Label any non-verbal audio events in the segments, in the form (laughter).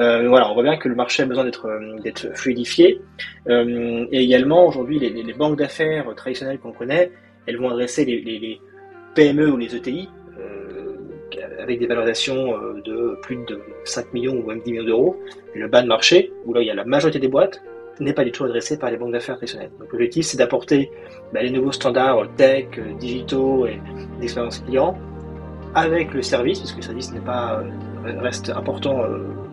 Euh, voilà, on voit bien que le marché a besoin d'être d'être fluidifié. et également, aujourd'hui, les, banques d'affaires traditionnelles qu'on connaît, elles vont adresser les, PME ou les ETI avec des valorisations de plus de 5 millions ou même 10 millions d'euros. Le bas de marché, où là il y a la majorité des boîtes, n'est pas du tout adressé par les banques d'affaires traditionnelles. Donc l'objectif, c'est d'apporter bah, les nouveaux standards tech, digitaux et d'expérience client avec le service, puisque le service n'est pas, euh, reste important euh,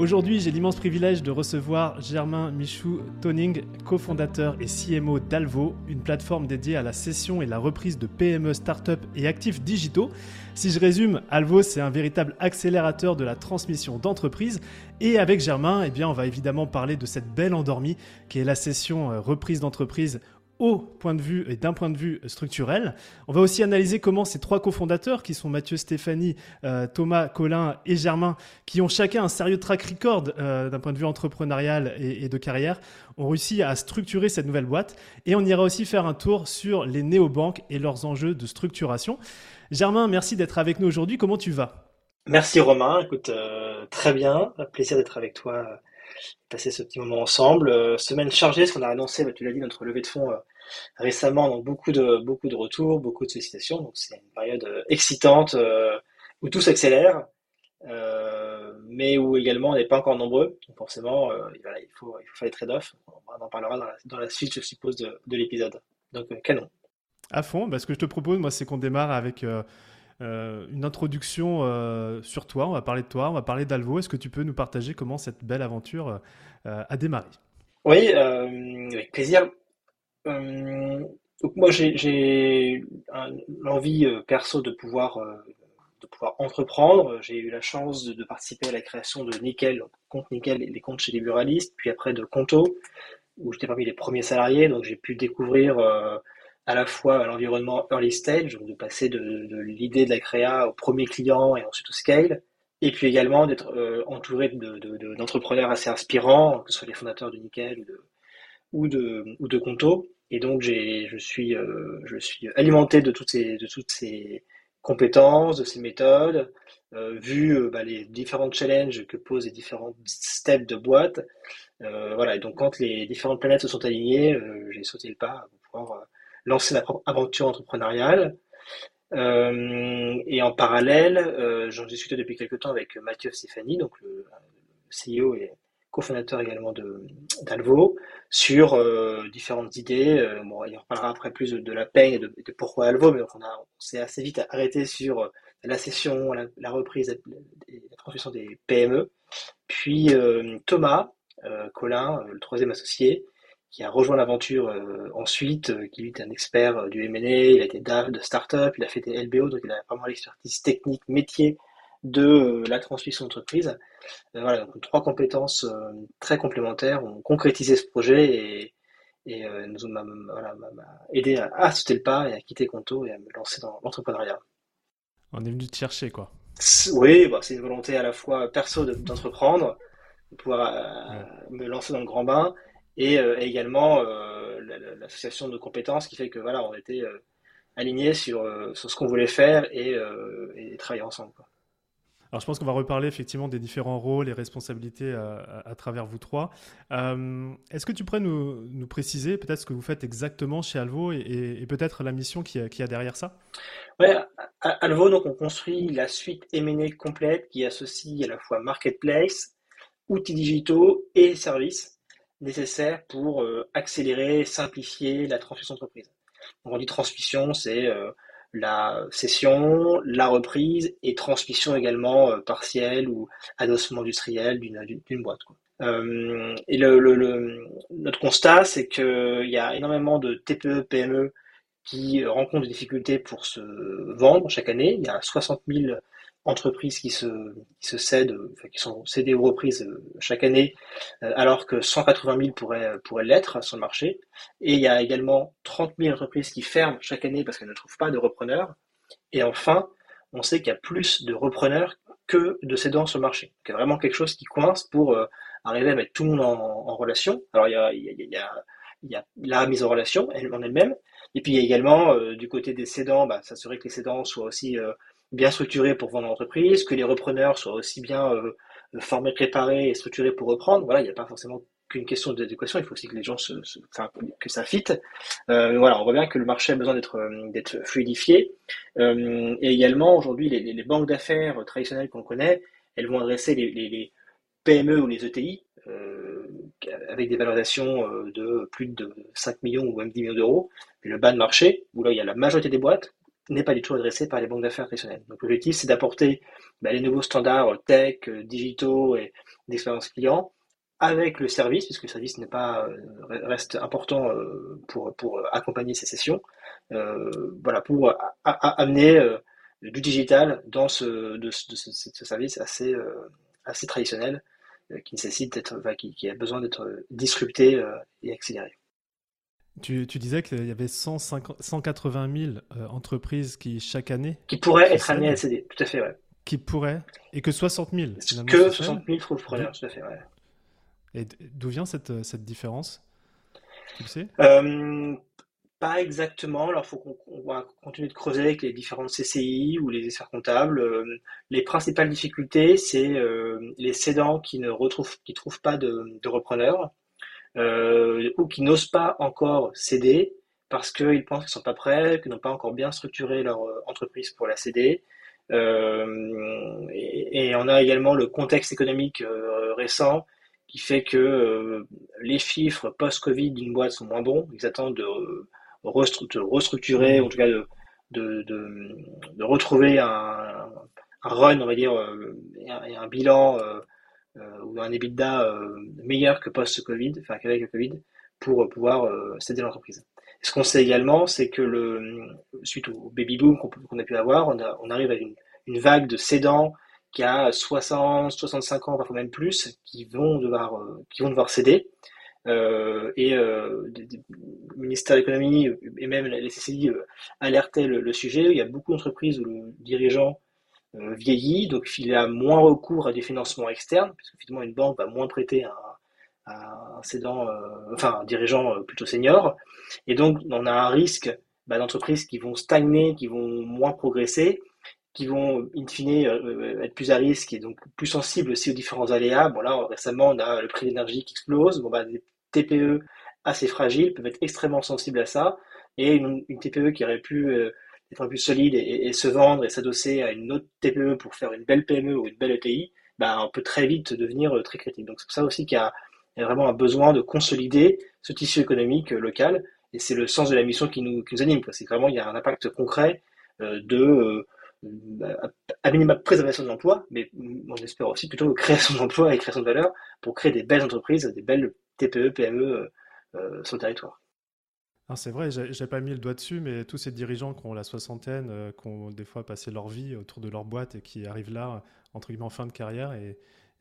Aujourd'hui, j'ai l'immense privilège de recevoir Germain Michou Toning, cofondateur et CMO d'Alvo, une plateforme dédiée à la cession et la reprise de PME, start-up et actifs digitaux. Si je résume, Alvo, c'est un véritable accélérateur de la transmission d'entreprise. Et avec Germain, eh on va évidemment parler de cette belle endormie qui est la cession euh, reprise d'entreprise au point de vue et d'un point de vue structurel. On va aussi analyser comment ces trois cofondateurs, qui sont Mathieu, Stéphanie, euh, Thomas, Colin et Germain, qui ont chacun un sérieux track record euh, d'un point de vue entrepreneurial et, de carrière, ont réussi à structurer cette nouvelle boîte. Et on ira aussi faire un tour sur les néobanques et leurs enjeux de structuration. Germain, merci d'être avec nous aujourd'hui. Comment tu vas? Merci Romain. Écoute, euh, très bien. Plaisir d'être avec toi passer ce petit moment ensemble. semaine chargée, parce qu'on a annoncé, bah, tu l'as dit, notre levée de fonds récemment, donc beaucoup de, beaucoup de retours, beaucoup de sollicitations. Donc c'est une période euh, excitante euh, où tout s'accélère, euh, mais où également on n'est pas encore nombreux. Donc forcément, il, faut, il faut faire trade-offs. On en parlera dans la, suite, je suppose, de, l'épisode. Donc canon. À fond, bah, ce que je te propose, moi, c'est qu'on démarre avec une introduction sur toi. On va parler de toi, on va parler d'Alvo. Est-ce que tu peux nous partager comment cette belle aventure a démarré? Oui, avec plaisir. Euh, donc moi j'ai l'envie euh, perso de pouvoir euh, de pouvoir entreprendre. J'ai eu la chance de, participer à la création de Nickel, compte Nickel, les comptes chez les buralistes, puis après de Conto, où j'étais parmi les premiers salariés, donc j'ai pu découvrir à la fois l'environnement early stage, donc de passer de, l'idée de la créa au premier client et ensuite au scale, et puis également d'être entouré d'entrepreneurs assez inspirants, que ce soit les fondateurs de Nickel ou de, ou de, ou de Conto. Et donc, je, suis, euh, je suis alimenté de toutes ces, de toutes ces compétences, de ces méthodes, euh, vu euh, bah, les différents challenges que posent les différents steps de boîte. Euh, voilà, et donc quand les différentes planètes se sont alignées, euh, j'ai sauté le pas pour pouvoir lancer ma propre aventure entrepreneuriale. et en parallèle, j'en discutais depuis quelques temps avec Mathieu Stéphanie, donc le, CEO et cofondateur également d'Alvo, sur euh, différentes idées. Euh, bon, il reparlera après plus de, la peine et de, pourquoi Alvo, mais on, a, s'est assez vite arrêté sur euh, la session, la, reprise et la transmission des PME. Puis Thomas Colin, le troisième associé, qui a rejoint l'aventure ensuite, qui lui est un expert du M&A, il a été DAF de start-up, il a fait des LBO, donc il a vraiment l'expertise technique, métier de euh, la transmission d'entreprise. Euh, voilà, donc trois compétences euh, très complémentaires ont concrétisé ce projet et, et nous ont voilà, aidé à, sauter le pas et à quitter Conto et à me lancer dans l'entrepreneuriat. On est venu te chercher, quoi. Oui, bah, c'est une volonté à la fois perso d'entreprendre, de, pouvoir me lancer dans le grand bain, et, également l'association de compétences qui fait que voilà, on était alignés sur, sur ce qu'on voulait faire et, et travailler ensemble. Quoi. Alors je pense qu'on va reparler effectivement des différents rôles et responsabilités euh, à, travers vous trois. Euh, est-ce que tu pourrais nous, nous préciser peut-être ce que vous faites exactement chez Alvo et, peut-être la mission qui, qui a derrière ça? Oui, à Alvo, donc, on construit la suite M&A complète qui associe à la fois marketplace, outils digitaux et services nécessaires pour euh, accélérer, simplifier la transmission d'entreprise. On dit transmission, c'est la cession, la reprise et transmission également euh, partielle ou adossement industriel d'une boîte. Euh, et notre constat, c'est qu'il y a énormément de TPE, PME qui rencontrent des difficultés pour se vendre chaque année. Il y a 60 000 entreprises qui se, cèdent, qui sont cédées aux reprises chaque année, alors que 180 000 pourraient, pourraient l'être sur le marché. Et il y a également 30 000 entreprises qui ferment chaque année parce qu'elles ne trouvent pas de repreneurs. Et enfin, on sait qu'il y a plus de repreneurs que de cédants sur le marché. il y a vraiment quelque chose qui coince pour arriver à mettre tout le monde en, relation. Alors il y a, la mise en relation en elle-même, et puis il y a également euh, du côté des cédants, bah, s'assurer que les cédants soient aussi euh, bien structurés pour vendre l'entreprise, que les repreneurs soient aussi bien euh, formés, préparés et structurés pour reprendre. Voilà, il n'y a pas forcément qu'une question d'éducation, il faut aussi que les gens se, enfin, que ça fit. voilà, on voit bien que le marché a besoin d'être d'être fluidifié. et également aujourd'hui, les, banques d'affaires traditionnelles qu'on connaît, elles vont adresser les, PME ou les ETI avec des valorisations de plus de 5 millions ou même 10 millions d'euros. Le bas de marché, où là il y a la majorité des boîtes, n'est pas du tout adressé par les banques d'affaires traditionnelles. Donc l'objectif, c'est d'apporter bah, les nouveaux standards tech, digitaux et d'expérience client avec le service, puisque le service n'est pas reste important pour, pour accompagner ces sessions, voilà, pour amener du digital dans ce, de, ce service assez, assez traditionnel euh, qui nécessite d'être, qui, a besoin d'être disrupté euh, et accéléré. Tu, tu, disais qu'il y avait 180 000 euh, entreprises qui, chaque année. Qui pourraient être amenées à céder, tout à fait, ouais. Qui pourraient, et que 60 000. Que 60 000 trouvent preneurs, tout à fait, ouais. Et d'où vient cette, cette différence? Tu le sais? Pas exactement. Alors, il faut qu'on va continuer de creuser avec les différentes CCI ou les experts comptables. Euh, les principales difficultés, c'est euh, les cédants qui ne retrouvent, qui trouvent pas de, de repreneurs euh, ou qui n'osent pas encore céder parce qu'ils pensent qu'ils sont pas prêts, qu'ils n'ont pas encore bien structuré leur entreprise pour la céder. Et, et, on a également le contexte économique récent qui fait que les chiffres post-Covid d'une boîte sont moins bons. Ils attendent de restructurer, en tout cas de, de, de, retrouver un, un, run, on va dire, euh, et un, bilan euh, euh, ou un EBITDA meilleur que post-Covid, enfin qu'avec le Covid, pour pouvoir céder l'entreprise. Ce qu'on sait également, c'est que le, suite au baby boom qu'on a pu avoir, on, a, on arrive à une, une, vague de cédants qui a 60, 65 ans, parfois même plus, qui vont devoir, qui vont devoir céder. Euh, et euh, le ministère de l'économie et même la CCI euh, alertaient le, sujet. Il y a beaucoup d'entreprises où le dirigeant vieillit, donc il a moins recours à des financements externes, parce que finalement une banque va moins prêter à, un cédant, enfin un dirigeant plutôt senior. Et donc on a un risque bah, d'entreprises qui vont stagner, qui vont moins progresser, qui vont in fine être plus à risque et donc plus sensibles aussi aux différents aléas. Bon là récemment on a le prix de l'énergie qui explose. Bon bah TPE assez fragiles peuvent être extrêmement sensibles à ça. Et une, TPE qui aurait pu euh, être un peu plus solide et, se vendre et s'adosser à une autre TPE pour faire une belle PME ou une belle ETI, bah, on peut très vite devenir euh, très critique. Donc c'est pour ça aussi qu'il y, a vraiment un besoin de consolider ce tissu économique euh, local. Et c'est le sens de la mission qui nous, qui nous anime. C'est vraiment, il y a un impact concret de à minima préservation de l'emploi, mais on espère aussi plutôt création d'emplois et création de valeur pour créer des belles entreprises, des belles TPE, PME euh, euh, sur le territoire. C'est vrai, j'ai pas mis le doigt dessus, mais tous ces dirigeants qui ont la soixantaine, euh, qui ont des fois passé leur vie autour de leur boîte et qui arrivent là, entre guillemets, en fin de carrière, et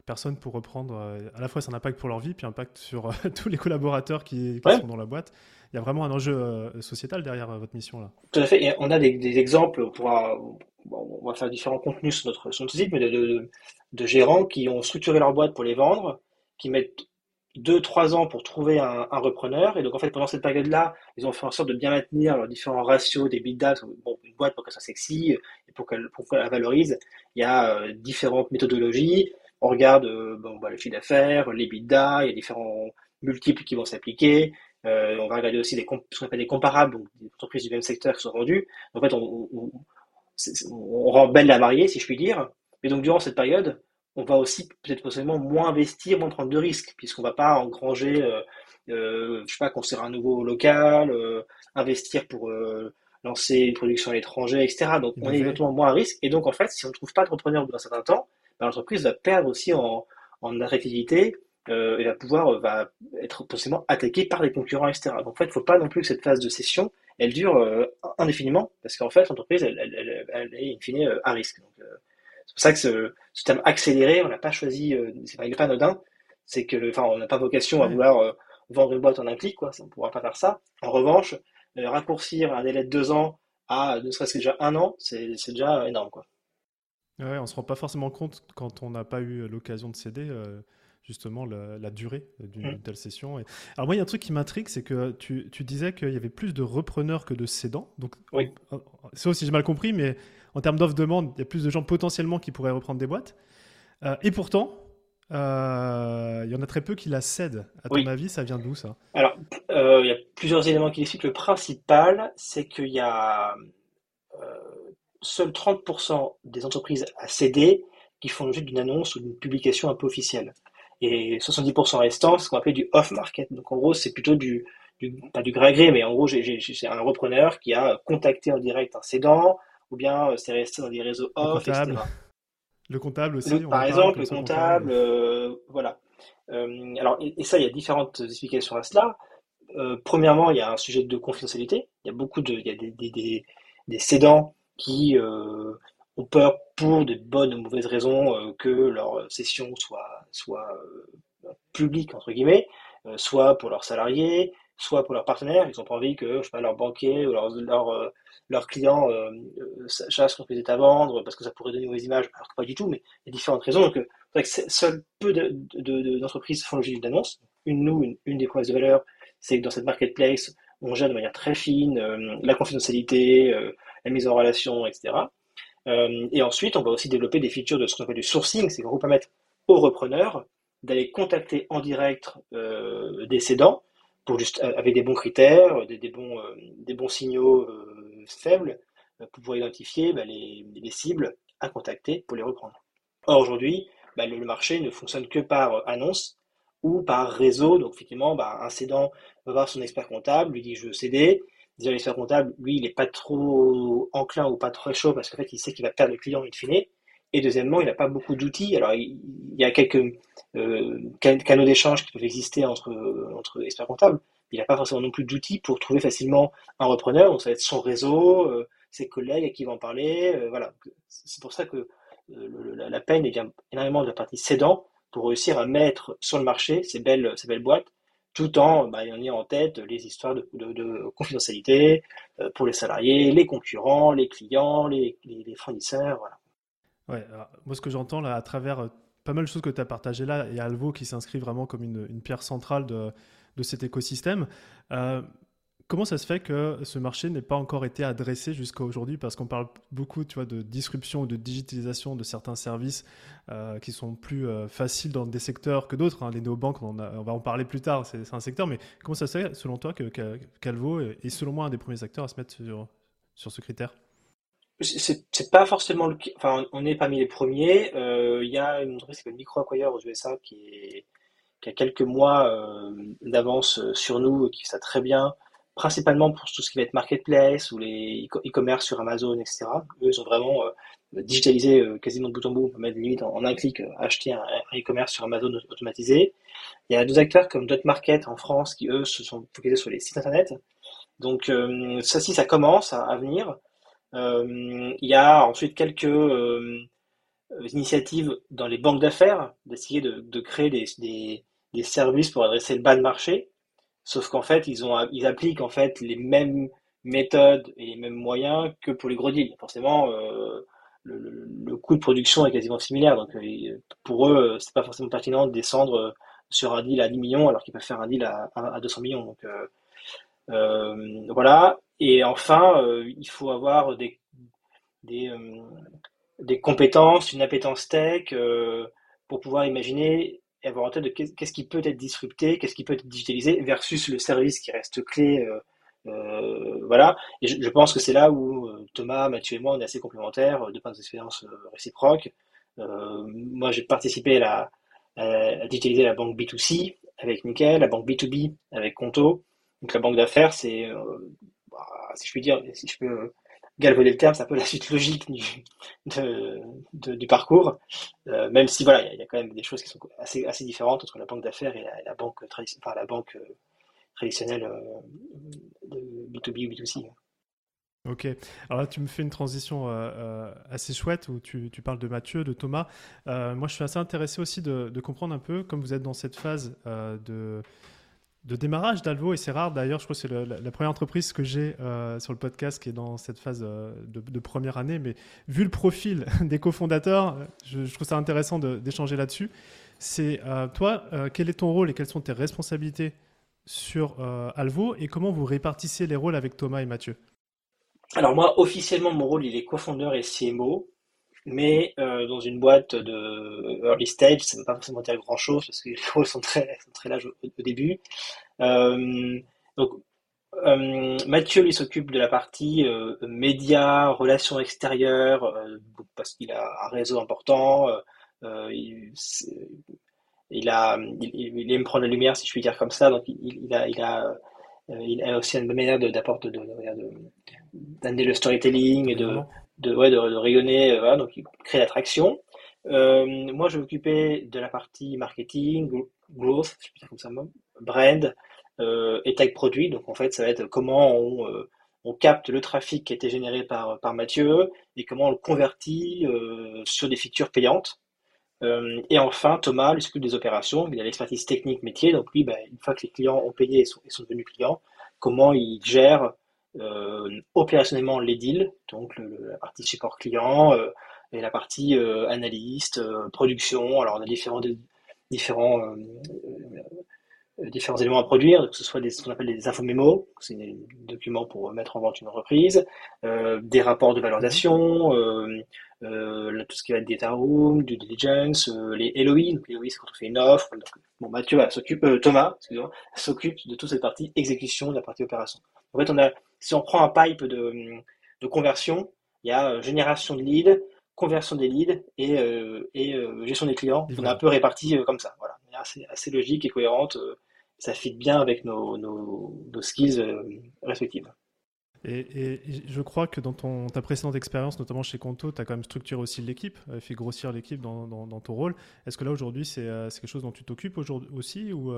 personne pour reprendre. à la fois, c'est un impact pour leur vie, puis un impact sur (laughs) tous les collaborateurs qui, sont dans la boîte. Il y a vraiment un enjeu sociétal derrière votre mission là. Tout à fait. Et on a des, exemples, on, on va faire différents contenus sur notre, site, mais de, de, gérants qui ont structuré leur boîte pour les vendre, qui mettent deux, trois ans pour trouver un, repreneur. Et donc, en fait, pendant cette période-là, ils ont fait en sorte de bien maintenir leurs différents ratios des bidas. Bon, une boîte, pour qu'elle soit sexy et pour qu'elle la valorise, il y a euh, différentes méthodologies. On regarde euh, bon, bah, le chiffre d'affaires, les bidas, il y a différents multiples qui vont s'appliquer. Euh, on va regarder aussi des, ce qu'on appelle des comparables, donc des entreprises du même secteur qui sont vendues. En fait, on, on, rend belle la mariée, si je puis dire. Mais donc, durant cette période, on va aussi peut-être possiblement moins investir, moins prendre de risques, puisqu'on ne va pas engranger, euh, euh, je sais pas, construire un nouveau local, euh, investir pour lancer une production à l'étranger, etc. Donc on est éventuellement moins à risque. Et donc en fait, si on ne trouve pas de repreneur dans un certain temps, ben, l'entreprise va perdre aussi en, en attractivité et va pouvoir va être possiblement attaquée par des concurrents, etc. Donc en fait, il ne faut pas non plus que cette phase de cession, elle dure indéfiniment, parce qu'en fait, l'entreprise, elle, est in fine à risque. Donc, C'est pour ça que ce, ce terme accéléré, on l'a pas choisi, euh, c'est il n'est pas anodin. C'est que, enfin, on n'a pas vocation à vouloir euh, vendre une boîte en un clic, quoi. On ne pourra pas faire ça. En revanche, euh, raccourcir un délai de deux ans à ne serait-ce que déjà un an, c'est déjà énorme, quoi. Ouais, on se rend pas forcément compte quand on n'a pas eu l'occasion de céder. Euh, justement la, durée d'une mm. telle session. Alors moi, il y a un truc qui m'intrigue, c'est que tu, tu disais qu'il y avait plus de repreneurs que de cédants. Donc, oui. c'est aussi j'ai mal compris, mais en termes d'offre-demande, il y a plus de gens potentiellement qui pourraient reprendre des boîtes. Euh, et pourtant, euh, il y en a très peu qui la cèdent. À ton avis, ça vient d'où ça? Alors, euh, il y a plusieurs éléments qui l'expliquent. Le principal, c'est qu'il y a seuls 30% des entreprises à céder qui font l'objet d'une annonce ou d'une publication un peu officielle et 70% restant, c'est ce qu'on appelle du off-market. Donc en gros, c'est plutôt du, du, pas du gré à gré, mais en gros, c'est un repreneur qui a contacté en direct un cédant, ou bien euh, c'est resté dans des réseaux off, le etc. Le comptable aussi. par exemple, le comptable, euh, voilà. Euh, alors, et, ça, il y a différentes explications à cela. premièrement, il y a un sujet de confidentialité. Il y a beaucoup de, il y a des, des, des, des cédants qui ont peur pour de bonnes ou mauvaises raisons euh, que leur session soit, soit euh, publique, entre guillemets, euh, soit pour leurs salariés, soit pour leurs partenaires. Ils n'ont pas envie que je sais pas, leur banquier ou leur, leur clients sachent qu'on fait à vendre parce que ça pourrait donner mauvaise image, alors que pas du tout, mais il y a différentes raisons. Donc, que seul peu d'entreprises de, de, font l'objet d'une annonce. Une, nous, une, une des promesses de valeur, c'est que dans cette marketplace, on gère de manière très fine la confidentialité, la mise en relation, etc. Euh, et ensuite, on va aussi développer des features de ce qu'on appelle du sourcing, c'est qu'on va permettre aux repreneurs d'aller contacter en direct euh, des cédants pour juste, euh, avec des bons critères, des, des bons, des bons signaux faibles pour pouvoir identifier bah, les, les, cibles à contacter pour les reprendre. Or, aujourd'hui, bah, le, marché ne fonctionne que par annonce ou par réseau. Donc, effectivement, bah, un cédant va voir son expert comptable, lui dit je veux céder, déjà l'expert comptable, lui, il n'est pas trop enclin ou pas trop chaud parce qu'en fait, il sait qu'il va perdre le client in fine. Et deuxièmement, il n'a pas beaucoup d'outils. Alors, il, y a quelques euh, canaux d'échange qui peuvent exister entre, entre experts comptables. Il n'a pas forcément non plus d'outils pour trouver facilement un repreneur. Donc, ça va être son réseau, euh, ses collègues à qui il va en parler. Euh, voilà. C'est pour ça que la, la, peine vient énormément de la partie cédant pour réussir à mettre sur le marché ces belles, ces belles boîtes tout en bah, ayant en tête les histoires de, confidentialité euh, pour les salariés, les concurrents, les clients, les, fournisseurs. Voilà. Ouais, moi ce que j'entends là à travers euh, pas mal de choses que tu as partagées là, et Alvo qui s'inscrit vraiment comme une, pierre centrale de, cet écosystème. Euh, Comment ça se fait que ce marché n'ait pas encore été adressé jusqu'à aujourd'hui? Parce qu'on parle beaucoup tu vois, de disruption ou de digitalisation de certains services euh, qui sont plus euh, faciles dans des secteurs que d'autres. Hein. Les néobanques, on, on, va en parler plus tard, c'est un secteur. Mais comment ça se fait, selon toi, que, Calvo est, selon moi un des premiers acteurs à se mettre sur, ce critère? C'est pas forcément le enfin on est parmi les premiers il y a une entreprise qui s'appelle MicroAcquire aux USA qui, est, qui a quelques mois d'avance sur nous qui fait ça très bien principalement pour tout ce qui va être marketplace ou les e-commerce sur Amazon, etc. Eux, ils ont vraiment euh, digitalisé euh, quasiment de bout en bout. On peut mettre limite en, un clic, euh, acheter un, e-commerce sur Amazon automatisé. Il y a deux acteurs comme Dotmarket en France qui, eux, se sont focalisés sur les sites internet. Donc, ça, si ça commence à, venir. il y a ensuite quelques initiatives dans les banques d'affaires d'essayer de, créer des services pour adresser le bas de marché. Sauf qu'en fait, ils, ont, ils appliquent en fait les mêmes méthodes et les mêmes moyens que pour les gros deals. Forcément, euh, le, coût de production est quasiment similaire. Donc, euh, pour eux, c'est pas forcément pertinent de descendre sur un deal à 10 millions alors qu'ils peuvent faire un deal à, à 200 millions. Donc, euh, voilà. Et enfin, il faut avoir des, des, des compétences, une appétence tech pour pouvoir imaginer et avoir en tête de qu'est-ce qui peut être disrupté, qu'est-ce qui peut être digitalisé versus le service qui reste clé. Euh, euh, voilà. Et je, pense que c'est là où euh, Thomas, Mathieu et moi, on est assez complémentaires de par nos expériences réciproques. moi, j'ai participé à, à, digitaliser la banque B2C avec Nickel, la banque B2B avec Conto. Donc la banque d'affaires, c'est, bah, si je puis dire, si je peux galvauder le terme, c'est un peu la suite logique du, du parcours, euh, même si voilà, il y, a quand même des choses qui sont assez, assez différentes entre la banque d'affaires et la, banque, enfin, la banque euh, traditionnelle euh, de B2B ou B2C. Ok, alors là tu me fais une transition assez chouette où tu, tu, parles de Mathieu, de Thomas. moi je suis assez intéressé aussi de, de, comprendre un peu, comme vous êtes dans cette phase de, de démarrage d'Alvo, et c'est rare d'ailleurs, je crois que c'est la, première entreprise que j'ai euh, sur le podcast qui est dans cette phase euh, de, première année, mais vu le profil (laughs) des cofondateurs, je, trouve ça intéressant d'échanger là-dessus. C'est euh, toi, quel est ton rôle et quelles sont tes responsabilités sur Alvo et comment vous répartissez les rôles avec Thomas et Mathieu? Alors moi, officiellement, mon rôle, il est cofondeur et CMO mais euh, dans une boîte de early stage, ça ne veut pas forcément dire grand-chose parce que les rôles sont très, sont très larges au, début. Euh, donc, euh, Mathieu, lui, s'occupe de la partie médias, relations extérieures, parce qu'il a un réseau important. Il, il, a, il, aime prendre la lumière, si je puis dire comme ça. Donc, il, il a, il a, il a aussi une manière d'apporter, d'amener le storytelling de, de, ouais, de, rayonner, euh, donc il crée l'attraction. Euh, moi, je m'occupais de la partie marketing, growth, je peux dire comme ça, brand euh, et tag produit. Donc, en fait, ça va être comment on, capte le trafic qui a été généré par, par Mathieu et comment on le convertit sur des features payantes. Et enfin, Thomas, lui s'occupe des opérations. Il a l'expertise technique métier. Donc, lui, bah, une fois que les clients ont payé et sont, et sont devenus clients, comment il gère opérationnellement les deals, donc la partie support client euh, et la partie euh, analyste, production. Alors on a différents, différents différents éléments à produire, que ce soit ce qu'on appelle des infomémos, c'est des documents pour mettre en vente une entreprise, euh, des rapports de valorisation, euh, euh, tout ce qui va être data room, due diligence, les LOI, donc LOI c'est quand on fait une offre. bon, Mathieu s'occupe, Thomas, s'occupe de toute cette partie exécution de la partie opération. En fait, on a, si on prend un pipe de, de conversion, il y a génération de leads, conversion des leads et, et gestion des clients. On a un peu réparti comme ça. Voilà, assez, assez logique et cohérente ça fit bien avec nos, nos, skills euh, respectives. Et, je crois que dans ton, ta précédente expérience, notamment chez Conto, tu as quand même structuré aussi l'équipe, euh, fait grossir l'équipe dans, dans, ton rôle. Est-ce que là, aujourd'hui, euh, c'est quelque chose dont tu t'occupes aussi ou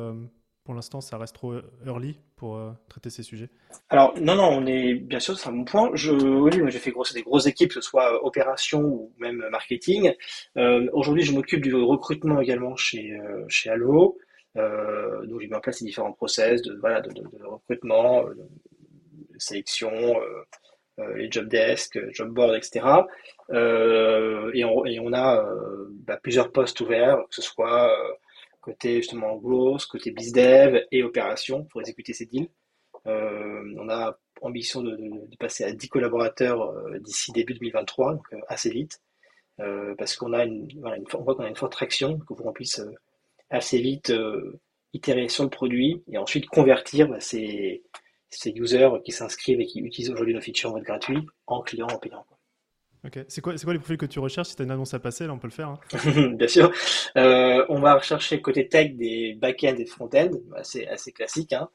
pour l'instant, ça reste trop early pour traiter ces sujets Alors, non, non, on est bien sûr, c'est un bon point. Je, oui, j'ai fait des grosses équipes, que ce soit opération ou même marketing. aujourd'hui, je m'occupe du recrutement également chez, chez Alvo. Euh, donc j'ai mis en place ces différents process de, voilà, de, recrutement, euh, sélection, euh, les job desks, job board, etc. et, on, et on a bah, plusieurs postes ouverts, que ce soit côté justement growth, côté bizdev et opération pour exécuter ces deals. on a ambition de, passer à 10 collaborateurs d'ici début 2023, donc assez vite, parce qu'on a une, on voit qu'on a une forte traction, pour qu'on puisse assez vite euh, itérer sur le produit et ensuite convertir bah, ces, ces, users qui s'inscrivent et qui utilisent aujourd'hui nos features en mode gratuit en clients en payant. Ok, c'est quoi, quoi les profils que tu recherches? Si tu as une annonce à passer, là on peut le faire. Hein. (laughs) Bien sûr. Euh, on va rechercher côté tech des back-end et front-end, assez, assez classique. Hein.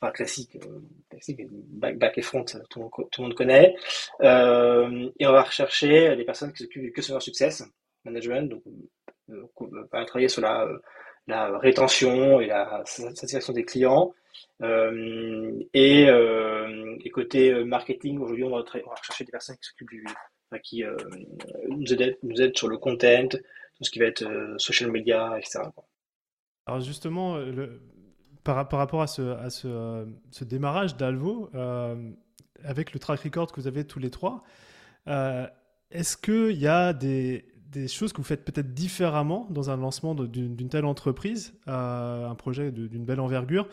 Enfin, classique, euh, classique back, et front, tout, le monde connaît. Euh, et on va rechercher des personnes qui s'occupent du customer success management, donc euh, va travailler sur la rétention et la satisfaction des clients. Et, euh, et, côté marketing, aujourd'hui, on, va chercher des personnes qui s'occupent du, qui nous, aident, nous aident sur le content, tout ce qui va être social media, etc. Alors justement, le, par, par, rapport à ce, à ce, démarrage d'Alvo, avec le track record que vous avez tous les trois, est-ce qu'il y a des, des choses que vous faites peut-être différemment dans un lancement d'une telle entreprise, euh, un projet d'une belle envergure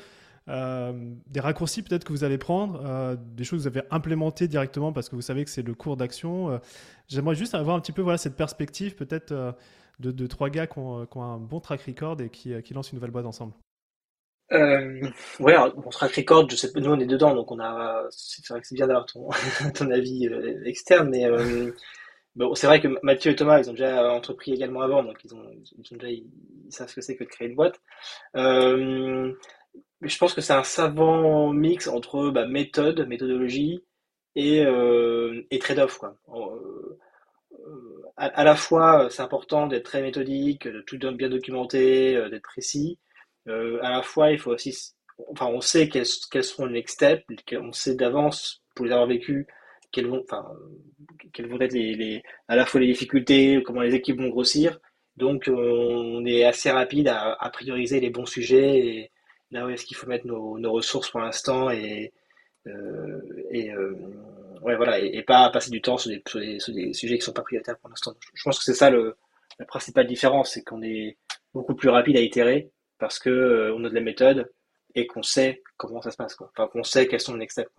euh, des raccourcis peut-être que vous allez prendre, euh, des choses que vous avez implémentées directement parce que vous savez que c'est le cours d'action. J'aimerais juste avoir un petit peu voilà, cette perspective peut-être de, trois gars qui ont, un bon track record et qui, lancent une nouvelle boîte ensemble. Euh, ouais, bon, track record, je sais nous on est dedans, donc on a, c'est vrai que c'est bien d'avoir ton, (laughs) avis externe, mais c'est vrai que Mathieu et Thomas, ils ont déjà entrepris également avant, donc ils, ont, déjà, ils, savent ce que c'est que de créer une boîte. Euh, je pense que c'est un savant mix entre bah, méthode, méthodologie et, euh, et trade-off. Quoi. Euh, à, la fois, c'est important d'être très méthodique, de tout bien documenté, d'être précis. à la fois, il faut aussi, enfin, on sait quels, quels seront les next steps, on sait d'avance, pour les avoir vécus, quelles vont, enfin, quelles vont être les, les, à la fois les difficultés, comment les équipes vont grossir. Donc, on est assez rapide à, à prioriser les bons sujets et là où est-ce qu'il faut mettre nos, ressources pour l'instant et, euh, et euh, ouais, voilà, et, pas passer du temps sur des, sur des, sujets qui sont pas prioritaires pour l'instant. Je pense que c'est ça le, la principale différence, c'est qu'on est beaucoup plus rapide à itérer parce que euh, on a de la méthode et qu'on sait comment ça se passe, quoi. Enfin, qu'on sait quels sont les next steps.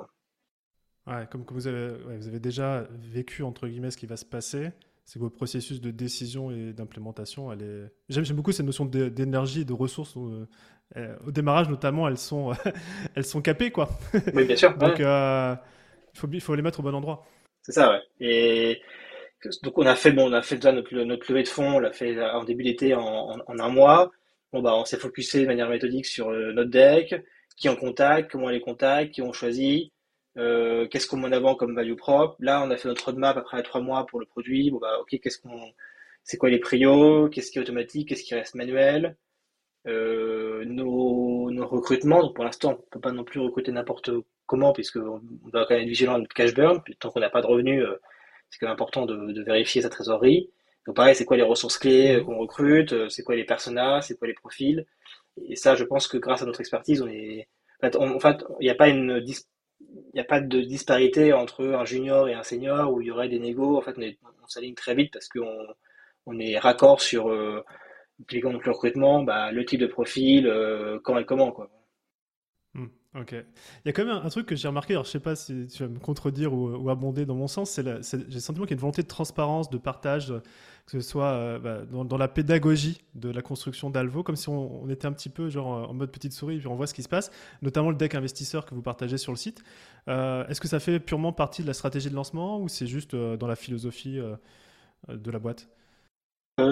Ouais, comme que vous avez, vous avez déjà vécu entre guillemets ce qui va se passer, c'est que vos processus de décision et d'implémentation, elle est... j'aime, beaucoup cette notion d'énergie et de ressources. Où, euh, au démarrage notamment, elles sont, (laughs) elles sont capées, quoi. Oui, bien sûr. (laughs) Donc, ouais. euh, il faut, les mettre au bon endroit. C'est ça, ouais. Et donc on a fait, bon, on a fait déjà notre, notre levée de fonds, on l'a fait en début d'été en, en, en, un mois. Bon bah, on s'est focusé de manière méthodique sur euh, notre deck, qui on contacte, comment on les contacte, qui on choisit, euh, qu'est-ce qu'on met en avant comme value propre. Là, on a fait notre roadmap après trois mois pour le produit. Bon bah, ok, qu'est-ce qu'on, c'est quoi les prios, qu'est-ce qui est automatique, qu'est-ce qui reste manuel? Euh, nos, nos, recrutements, donc pour l'instant, on peut pas non plus recruter n'importe comment, puisque on doit quand même être vigilant à notre cash burn. Puis, tant qu'on n'a pas de revenus, euh, c'est quand même important de, de, vérifier sa trésorerie. Donc pareil, c'est quoi les ressources clés qu'on recrute, c'est quoi les personas, c'est quoi les profils? Et ça, je pense que grâce à notre expertise, on est, en fait, il n'y a pas une, il n'y a pas de disparité entre un junior et un senior où il y aurait des négos. En fait, on, s'aligne très vite parce qu'on on est raccord sur euh, le recrutement, bah, le type de profil, euh, quand et comment. Ok. Il y a quand même un, truc que j'ai remarqué, alors je sais pas si tu vas me contredire ou, abonder dans mon sens, c'est j'ai le sentiment qu'il y a une volonté de transparence, de partage, que ce soit euh, bah, dans, la pédagogie de la construction d'Alvo, comme si on, était un petit peu genre en mode petite souris, puis on voit ce qui se passe, notamment le deck investisseur que vous partagez sur le site. Euh, Est-ce que ça fait purement partie de la stratégie de lancement ou c'est juste euh, dans la philosophie de la boîte?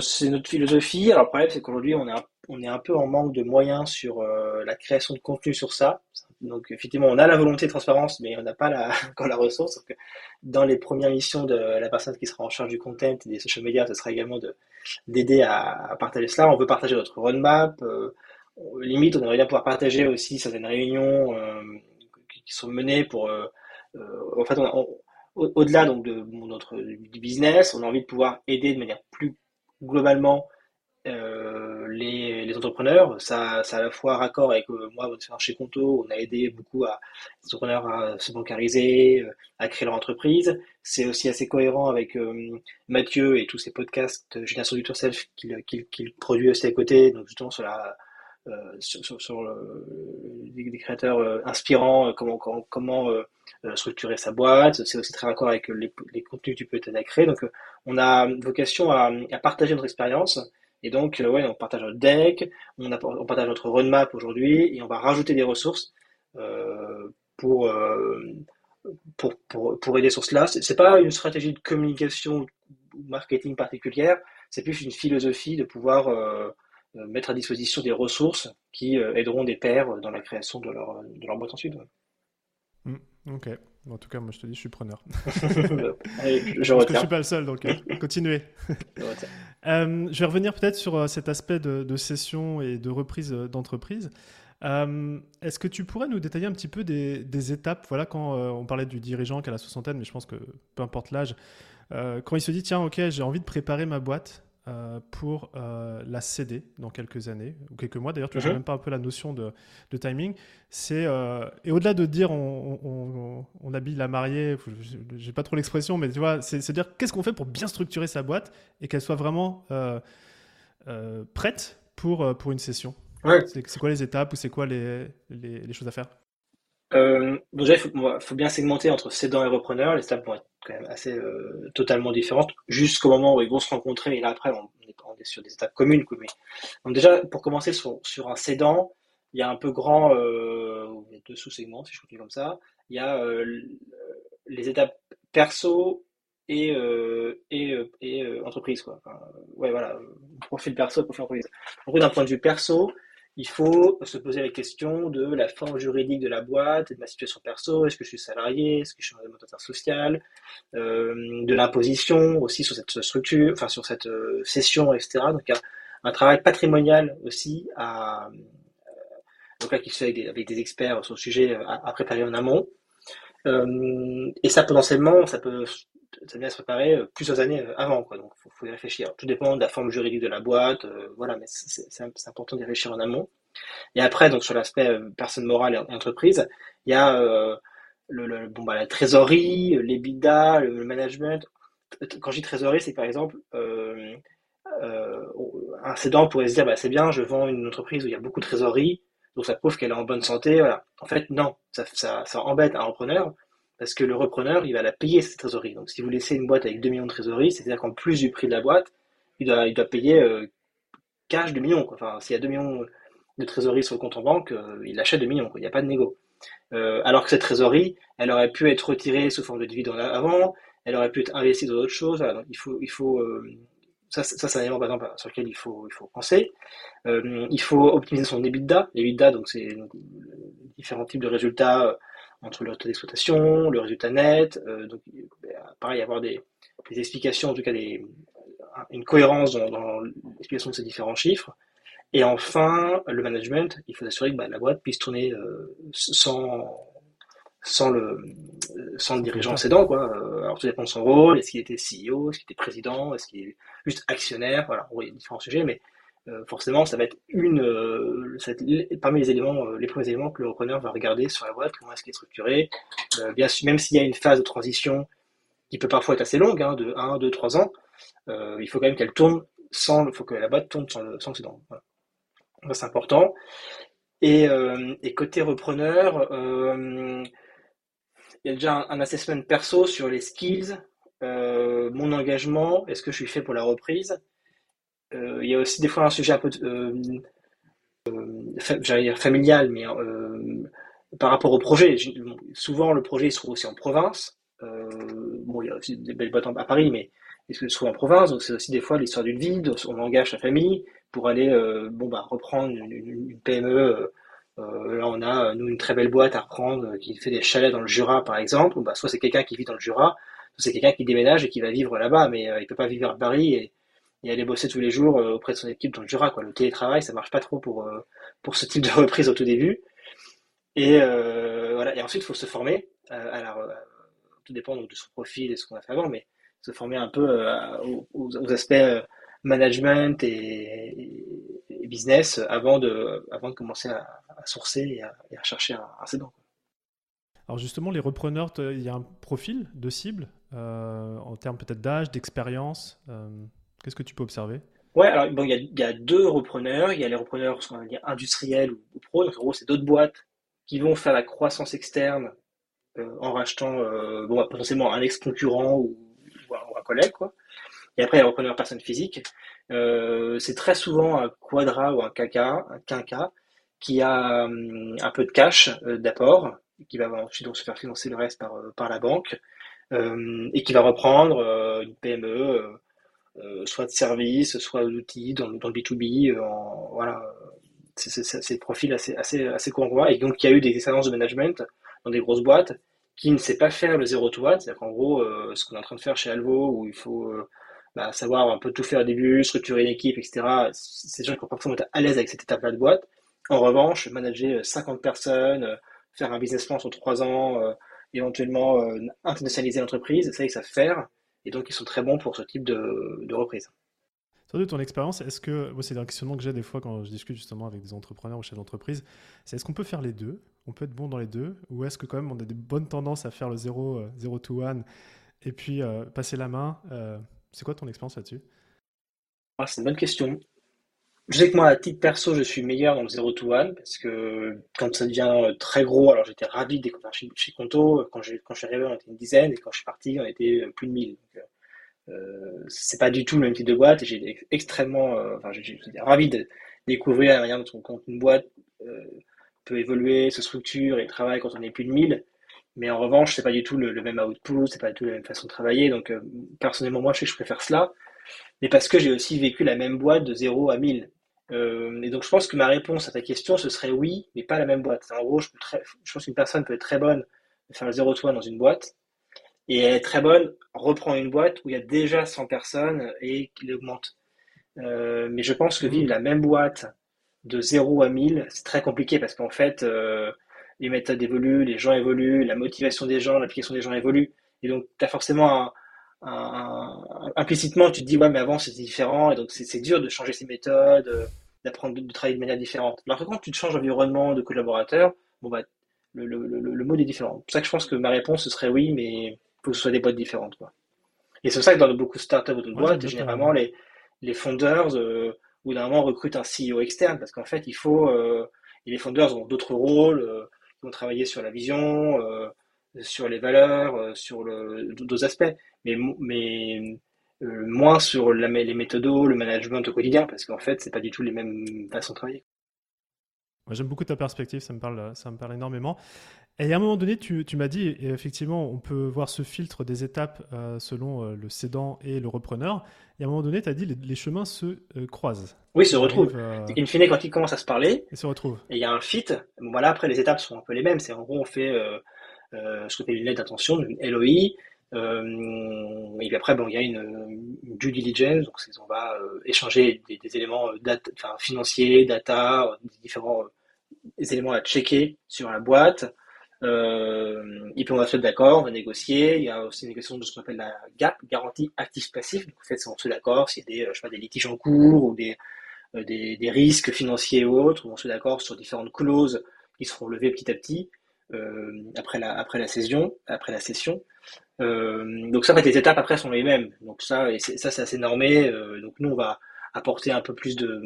C'est notre philosophie. Alors, le problème, c'est qu'aujourd'hui, on, est un, peu en manque de moyens sur euh, la création de contenu sur ça. Donc, effectivement, on a la volonté de transparence, mais on n'a pas la, (laughs) encore la ressource. Dans les premières missions de la personne qui sera en charge du content et des social media, ce sera également d'aider à, partager cela. On veut partager notre roadmap. Euh, limite, on aimerait bien pouvoir partager aussi certaines réunions euh, qui sont menées pour. Euh, en fait, au-delà donc de notre du business, on a envie de pouvoir aider de manière plus globalement euh, les, entrepreneurs. Ça, ça à la fois raccord avec euh, moi, chez Conto, on a aidé beaucoup à, les entrepreneurs à se bancariser, euh, à créer leur entreprise. C'est aussi assez cohérent avec euh, Mathieu et tous ces podcasts Génération du Tour Self qu'il qu qu produit aussi à côté, donc justement sur sur, sur, sur le, des, des, créateurs inspirants, comment, comment, comment structurer sa boîte. C'est aussi très raccord avec les, les contenus que tu peux t'aider à créer. Donc, on a vocation à, à partager notre expérience. Et donc, euh, ouais, on partage notre deck, on, on partage notre roadmap aujourd'hui, et on va rajouter des ressources euh, pour, euh, pour, pour, pour, aider sur cela. C'est pas une stratégie de communication ou marketing particulière, c'est plus une philosophie de pouvoir euh, mettre à disposition des ressources qui aideront des pairs dans la création de leur, de leur boîte ensuite. Ouais. Mmh, ok. En tout cas, moi je te dis, je suis preneur. (laughs) (laughs) Allez, je, je pense que je suis pas le seul, donc euh, continuez. (laughs) euh, je vais revenir peut-être sur euh, cet aspect de, de, session et de reprise euh, d'entreprise. Euh, Est-ce que tu pourrais nous détailler un petit peu des, des étapes? Voilà, quand euh, on parlait du dirigeant qui a la soixantaine, mais je pense que peu importe l'âge, quand il se dit tiens, ok, j'ai envie de préparer ma boîte, euh, pour euh, la céder dans quelques années, ou quelques mois d'ailleurs, tu ne sais même pas un peu la notion de, de timing. C'est, euh, et au-delà de dire on, on, on, habille la mariée, j'ai pas trop l'expression, mais tu vois, c'est dire qu'est-ce qu'on fait pour bien structurer sa boîte et qu'elle soit vraiment prête pour, pour une session. Ouais. C'est quoi les étapes ou c'est quoi les, les, les, choses à faire? Euh, déjà, il faut, bien segmenter entre cédant et repreneur. Les étapes vont être quand même assez euh, totalement différentes jusqu'au moment où ils vont se rencontrer. Et là, après, on, est sur des étapes communes. Quoi. Mais, donc déjà, pour commencer sur, un cédant, il y a un peu grand, euh, il y a deux sous-segments, si je continue comme ça. Il y a euh, les étapes perso et, euh, et, euh, entreprise. Quoi. Enfin, ouais, voilà, profil perso, profil entreprise. En gros, d'un point de vue perso, il faut se poser la question de la forme juridique de la boîte de ma situation perso. Est-ce que je suis salarié Est-ce que je suis un mandataire social euh, De l'imposition aussi sur cette structure, enfin sur cette euh, session, etc. Donc a un travail patrimonial aussi à euh, donc là qui se fait avec des, experts sur le sujet à, à préparer en amont. et ça, potentiellement, ça peut ça vient se préparer plusieurs années avant. Quoi. Donc, il faut, y réfléchir. Tout dépend de la forme juridique de la boîte. voilà, mais c'est important d'y réfléchir en amont. Et après, donc sur l'aspect personne morale et entreprise, il y a le, bon, bah, la trésorerie, les bidas, le management. Quand je dis trésorerie, c'est par exemple euh, un cédant pourrait se dire bah, c'est bien, je vends une entreprise où il y a beaucoup de trésorerie, donc ça prouve qu'elle est en bonne santé. Voilà. En fait, non, ça, ça, ça, embête un repreneur parce que le repreneur, il va la payer cette trésorerie. Donc si vous laissez une boîte avec 2 millions de trésorerie, c'est-à-dire qu'en plus du prix de la boîte, il doit, il doit payer euh, cash 2 millions. Enfin, s'il y a 2 millions de trésorerie sur le compte en banque, euh, il achète 2 millions. Il n'y a pas de négo. Euh, alors que cette trésorerie, elle aurait pu être retirée sous forme de dividende avant, elle aurait pu être investie dans d'autres choses. Il faut, il faut ça, ça c'est un élément par exemple, sur lequel il faut, il faut penser. Il faut optimiser son EBITDA. EBITDA, donc c'est différents types de résultats entre le taux d'exploitation, le résultat net. Euh, donc, pareil, avoir des, des, explications, en tout cas des, une cohérence dans, dans l'explication de ces différents chiffres. Et enfin, le management, il faut s'assurer que bah, la boîte puisse tourner sans, sans le, sans le dirigeant cédant. Quoi. Euh, alors tout dépend de son rôle, est-ce qu'il était CEO, est-ce qu'il était président, est-ce qu'il est juste actionnaire, voilà, il y a différents sujets, mais euh, forcément ça va être une euh, parmi les éléments, les premiers éléments que le repreneur va regarder sur la boîte, comment est-ce qu'elle est structurée. bien sûr, même s'il y a une phase de transition qui peut parfois être assez longue, hein, de 1, 2, 3 ans, il faut quand même qu'elle tourne sans, il faut que la boîte tourne sans le. C'est important. Et, côté repreneur, il y a déjà un, assessment perso sur les skills, euh, mon engagement, est-ce que je suis fait pour la reprise? Euh, il y a aussi des fois un sujet un peu, euh, dire familial, mais par rapport au projet. Souvent, le projet se trouve aussi en province. bon, il y a aussi des belles boîtes à Paris, mais il se trouve en province, donc c'est aussi des fois l'histoire d'une vie, on engage sa famille pour aller bon, bah, reprendre une, PME euh, là, on a, nous, une très belle boîte à reprendre euh, qui fait des chalets dans le Jura, par exemple. Bah, soit c'est quelqu'un qui vit dans le Jura, soit c'est quelqu'un qui déménage et qui va vivre là-bas, mais euh, il peut pas vivre à Paris aller bosser tous les jours auprès de son équipe dans le Jura. Le télétravail, ça marche pas trop pour, pour ce type de reprise au tout début. Et voilà. Et ensuite, il faut se former. tout dépend donc, de son profil et ce qu'on a fait avant, mais se former un peu aux, aspects management et, business avant de, avant de commencer à, sourcer et à, chercher un, un Alors justement, les repreneurs, il y a un profil de cible euh, en termes peut-être d'âge, d'expérience. Euh, qu'est-ce que tu peux observer? Ouais, alors bon, il y, a, deux repreneurs. Il y a les repreneurs, ce dire industriels ou, pro. Donc en gros, c'est d'autres boîtes qui vont faire la croissance externe euh, en rachetant bon, bah, potentiellement un ex-concurrent ou, un collègue. Quoi. Et après, il y a les repreneurs personnes physiques. c'est très souvent un quadra ou un caca, un quinca qui a un peu de cash euh, d'apport, qui va ensuite donc se faire financer le reste par, euh, par la banque, et qui va reprendre euh, une PME, soit de services, soit d'outils dans, dans, le B2B. En, voilà, c'est le profil assez, assez, assez courant. Et donc, il y a eu des expériences de management dans des grosses boîtes qui ne sait pas faire le zéro to one, c'est-à-dire qu'en gros, ce qu'on est en train de faire chez Alvo, où il faut bah, savoir un peu tout faire au début, structurer une équipe, etc. C'est des gens qui vont forcément être à l'aise avec cette étape-là de boîte. En revanche, manager 50 euh, personnes, euh, faire un business plan sur 3 ans, euh, éventuellement internationaliser l'entreprise, ça, ils savent faire. Et donc, ils sont très bons pour ce type de, de reprise. Sur de ton expérience, est-ce que, c'est un questionnement que j'ai des fois quand je discute justement avec des entrepreneurs ou chefs d'entreprise, c'est est-ce qu'on peut faire les deux? On peut être bon dans les deux? Ou est-ce que quand même on a des bonnes tendances à faire le 0, 0 to 1 et puis passer la main C'est quoi ton expérience là-dessus? Ah, C'est une bonne question. Je sais que moi, à titre perso, je suis meilleur dans le 0 to 1 parce que quand ça devient très gros, alors j'étais ravi de découvrir chez, Conto. Quand, quand je suis arrivé, on était une dizaine et quand je suis parti, on était plus de 1000. Donc, euh, c'est pas du tout le même type de boîte et j'ai extrêmement, euh, enfin, j'étais ravi de découvrir la manière dont une boîte euh, peut évoluer, se structure et travaille quand on est plus de 1000. Mais en revanche, c'est pas du tout le, même output, c'est pas du tout la même façon de travailler. Donc, euh, personnellement, moi, je sais que je préfère cela. Mais parce que j'ai aussi vécu la même boîte de 0 à 1000. Euh, et donc, je pense que ma réponse à ta question, ce serait oui, mais pas la même boîte. En gros, je, je pense qu'une personne peut être très bonne de faire le zéro to dans une boîte, et elle est très bonne, reprend une boîte où il y a déjà 100 personnes et qu'il augmente. Euh, mais je pense que vivre la même boîte de 0 à 1000, c'est très compliqué parce qu'en fait, euh, les méthodes évoluent, les gens évoluent, la motivation des gens, l'application des gens évolue. Et donc, tu as forcément un, implicitement, tu te dis, ouais, mais avant c'était différent, et donc c'est dur de changer ses méthodes, d'apprendre de, travailler de manière différente. Alors que quand tu te changes d'environnement, de collaborateur, bon, bah, le, le, le, mode est différent. C'est pour ça que je pense que ma réponse ce serait oui, mais il faut que ce soit des boîtes différentes. Quoi. Et c'est pour ça que dans beaucoup de startups ou de boîtes, généralement, les, les founders, euh, ou d'un moment, recrutent un CEO externe, parce qu'en fait, il faut. Euh, et les founders ont d'autres rôles, euh, ils vont travailler sur la vision, euh, sur les valeurs, sur d'autres aspects, mais, mais moins sur la, les méthodos, le management au quotidien, parce qu'en fait, c'est pas du tout les mêmes façons de travailler. J'aime beaucoup ta perspective, ça me parle, ça me parle énormément. Et à un moment donné, tu, tu m'as dit, et effectivement, on peut voir ce filtre des étapes euh, selon euh, le cédant et le repreneur. Et à un moment donné, tu as dit, les, les chemins se euh, croisent. Oui, se retrouvent. In fine, quand ils commencent à se parler, ils se retrouvent. Et il y a un fit. voilà, après, les étapes sont un peu les mêmes. C'est en gros, on fait ce qu'on appelle une lettre d'intention, une LOI. et puis après, bon, il y a une, due diligence. Donc, on va échanger des, éléments financiers, data, différents éléments à checker sur la boîte. Euh, et puis on va se mettre d'accord, on va négocier. Il y a aussi une négociation de ce qu'on appelle la GAP, garantie actif-passif. Donc en fait, on se met d'accord s'il y a des, euh, litiges en cours ou des, euh, risques financiers ou autres. On se met d'accord sur différentes clauses qui seront levées petit à petit euh, après la après la session, après la session. Euh, donc ça, en fait, les étapes après sont les mêmes. Donc ça, et ça c'est assez normé. Euh, donc nous, on va apporter un peu plus de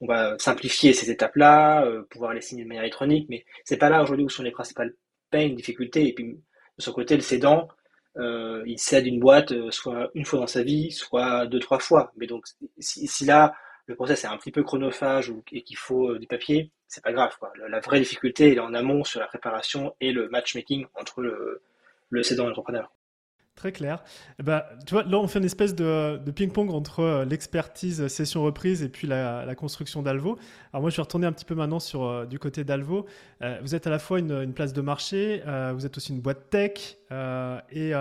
on va simplifier ces étapes-là, euh, pouvoir les signer de manière électronique, mais c'est pas là aujourd'hui où sont les principales peines, difficultés. Et puis de son côté, le cédant, euh, il cède une boîte euh, soit une fois dans sa vie, soit deux trois fois. Mais donc si, là le process est un petit peu chronophage et qu'il faut du papier, c'est pas grave. La, vraie difficulté est en amont sur la préparation et le matchmaking entre le, le cédant et l'entrepreneur. Très clair. Eh ben, tu vois, là, on fait une espèce de, ping-pong entre euh, l'expertise session reprise et puis la, construction d'Alvo. Alors moi, je vais retourner un petit peu maintenant sur euh, du côté d'Alvo. Euh, vous êtes à la fois une, place de marché, vous êtes aussi une boîte tech. Et,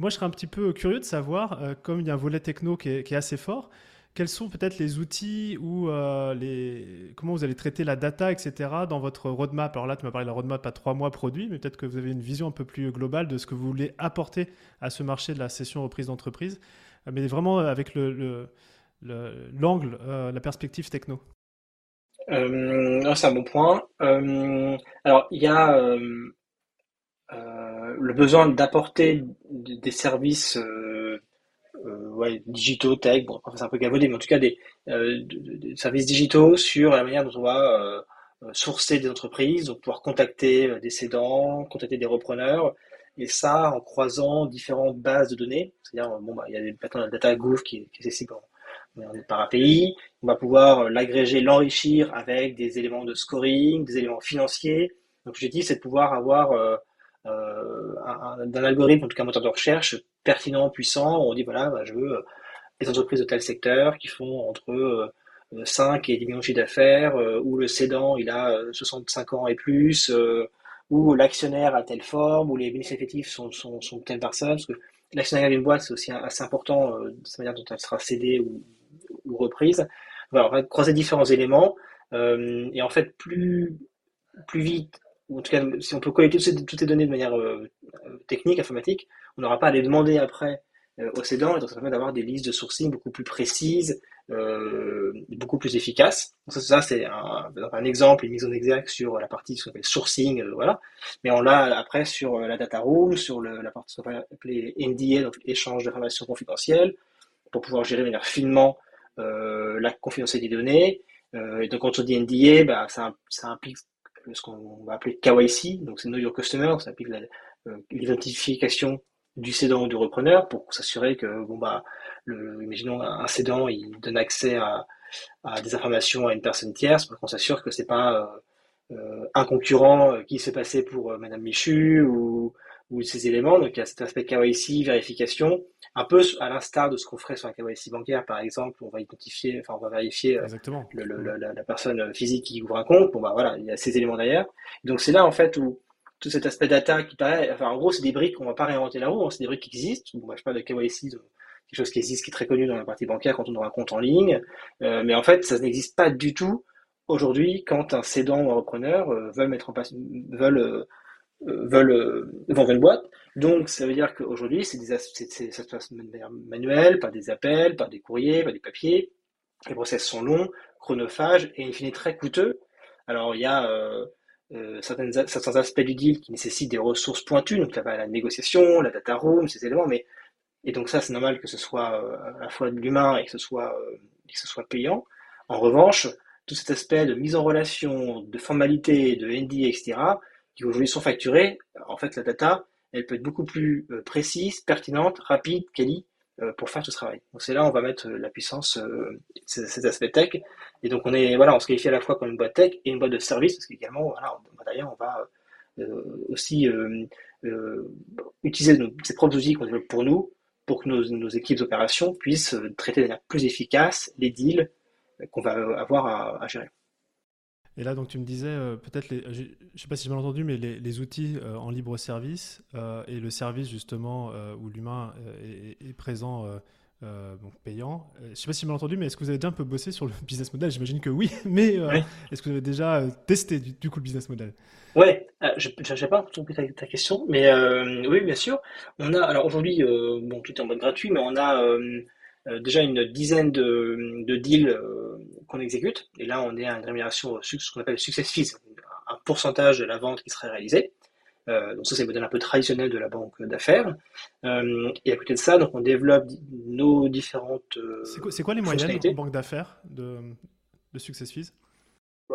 moi, je serais un petit peu curieux de savoir, comme il y a un volet techno qui est assez fort, quels sont peut-être les outils ou euh, les... comment vous allez traiter la data, etc. dans votre roadmap? Alors là, tu m'as parlé de la roadmap à trois mois produit, mais peut-être que vous avez une vision un peu plus globale de ce que vous voulez apporter à ce marché de la session reprise d'entreprise, euh, mais vraiment avec le, l'angle, euh, la perspective techno. c'est un bon point. alors, il y a le besoin d'apporter des services euh, ouais, digitaux, tech, bon, c'est un peu gavodé, mais en tout cas des, euh, services digitaux sur la manière dont on va euh, sourcer des entreprises, donc pouvoir contacter des cédants, contacter des repreneurs, et ça en croisant différentes bases de données. C'est-à-dire, bon, bah, il y a des de data gouv qui, qui est accessible par API. On va pouvoir l'agréger, l'enrichir avec des éléments de scoring, des éléments financiers. Donc, je dis, c'est de pouvoir avoir euh, euh, d'un algorithme, en tout cas un moteur de recherche pertinent, puissant, où on dit voilà, bah, je veux des entreprises de tel secteur qui font entre 5 euh, et 10 millions de chiffres d'affaires, euh, où le cédant il a 65 ans et plus, où l'actionnaire a telle forme, où les bénéfices effectifs sont, sont, sont telle personne, parce que l'actionnaire d'une boîte c'est aussi assez important de la manière dont elle sera cédée ou, ou reprise. Voilà, on va croiser différents éléments, et en fait plus plus vite en tout cas, si on peut collecter toutes ces, données de manière euh, technique, informatique, on n'aura pas à les demander après euh, au cédant, et donc ça permet d'avoir des listes de sourcing beaucoup plus précises, euh, beaucoup plus efficaces. ça, c'est un, exemple, une mise en exergue sur la partie ce qu'on appelle sourcing, voilà. Mais on l'a après sur la data room, sur la partie ce qu'on appelle NDA, donc échange d'informations confidentielles, pour pouvoir gérer de manière finement la confidentialité des données. et donc quand on dit NDA, bah, ça implique ce qu'on va appeler KYC, donc c'est Know Your Customer, ça applique euh, l'identification du cédant ou du repreneur pour s'assurer que, bon, bah, imaginons un cédant, il donne accès à, des informations à une personne tierce pour qu'on s'assure que c'est pas euh, euh un concurrent qui s'est passé pour Madame Michu ou, ou ces éléments. Donc il y a cet aspect KYC, vérification, un peu à l'instar de ce qu'on ferait sur un KYC bancaire, par exemple, on va identifier, enfin on va vérifier euh, le, la, personne physique qui ouvre un compte. Bon bah voilà, il y a ces éléments derrière. donc c'est là en fait où tout cet aspect data qui paraît, enfin en gros c'est des briques, on va pas réinventer la roue, hein, c'est des briques qui existent. Bon, bah, je parle de KYC, de, quelque chose qui existe, qui est très connu dans la partie bancaire quand on ouvre un compte en ligne, euh, mais en fait ça n'existe pas du tout aujourd'hui, quand un cédant ou un repreneur veulent mettre en place, veulent, veulent vendre une boîte, donc ça veut dire qu'aujourd'hui, c'est des, ça se passe de manière manuelle, par des appels, par des courriers, par des papiers. Les process sont longs, chronophages et in fine très coûteux. Alors il y a euh, certains aspects du deal qui nécessitent des ressources pointues, donc là, la négociation, la data room, ces éléments, mais et donc ça c'est normal que ce soit euh, à la fois de l'humain et que ce soit euh, que ce soit payant. En revanche, tout cet aspect de mise en relation, de formalité, de ND, etc., qui aujourd'hui sont facturés, en fait la data, elle peut être beaucoup plus précise, pertinente, rapide, quali, pour faire ce travail. Donc c'est là où on va mettre la puissance, cet aspect tech, et donc on est voilà, on se qualifie à la fois comme une boîte tech et une boîte de service parce qu'également voilà, d'ailleurs on va euh, aussi euh, euh, utiliser nos, ces propres outils qu'on développe pour nous pour que nos, nos équipes d'opération puissent traiter de manière plus efficace les deals qu'on va avoir à, à, gérer. Et là, donc, tu me disais, peut-être, je ne sais pas si j'ai mal entendu, mais les, les outils en libre service et le service, justement, où l'humain est, est, présent euh, donc payant. Euh, je ne sais pas si j'ai mal entendu, mais est-ce que vous avez déjà un peu bossé sur le (laughs) business model? J'imagine que oui, (laughs) mais euh, est-ce que vous avez déjà testé du, coup le business model? Ouais, je n'ai pas compris ta, ta, question, mais oui, bien sûr. On a, alors aujourd'hui, bon, tout est en mode gratuit, mais on a déjà une dizaine de, de deals qu'on exécute, et là on est à une rémunération, ce qu'on appelle success fees, un pourcentage de la vente qui serait réalisée. Euh, donc ça, c'est le modèle un peu traditionnel de la banque d'affaires. Euh, et à côté de ça, donc on développe nos différentes. Euh, c'est quoi, les moyennes en banque d'affaires de, de success fees?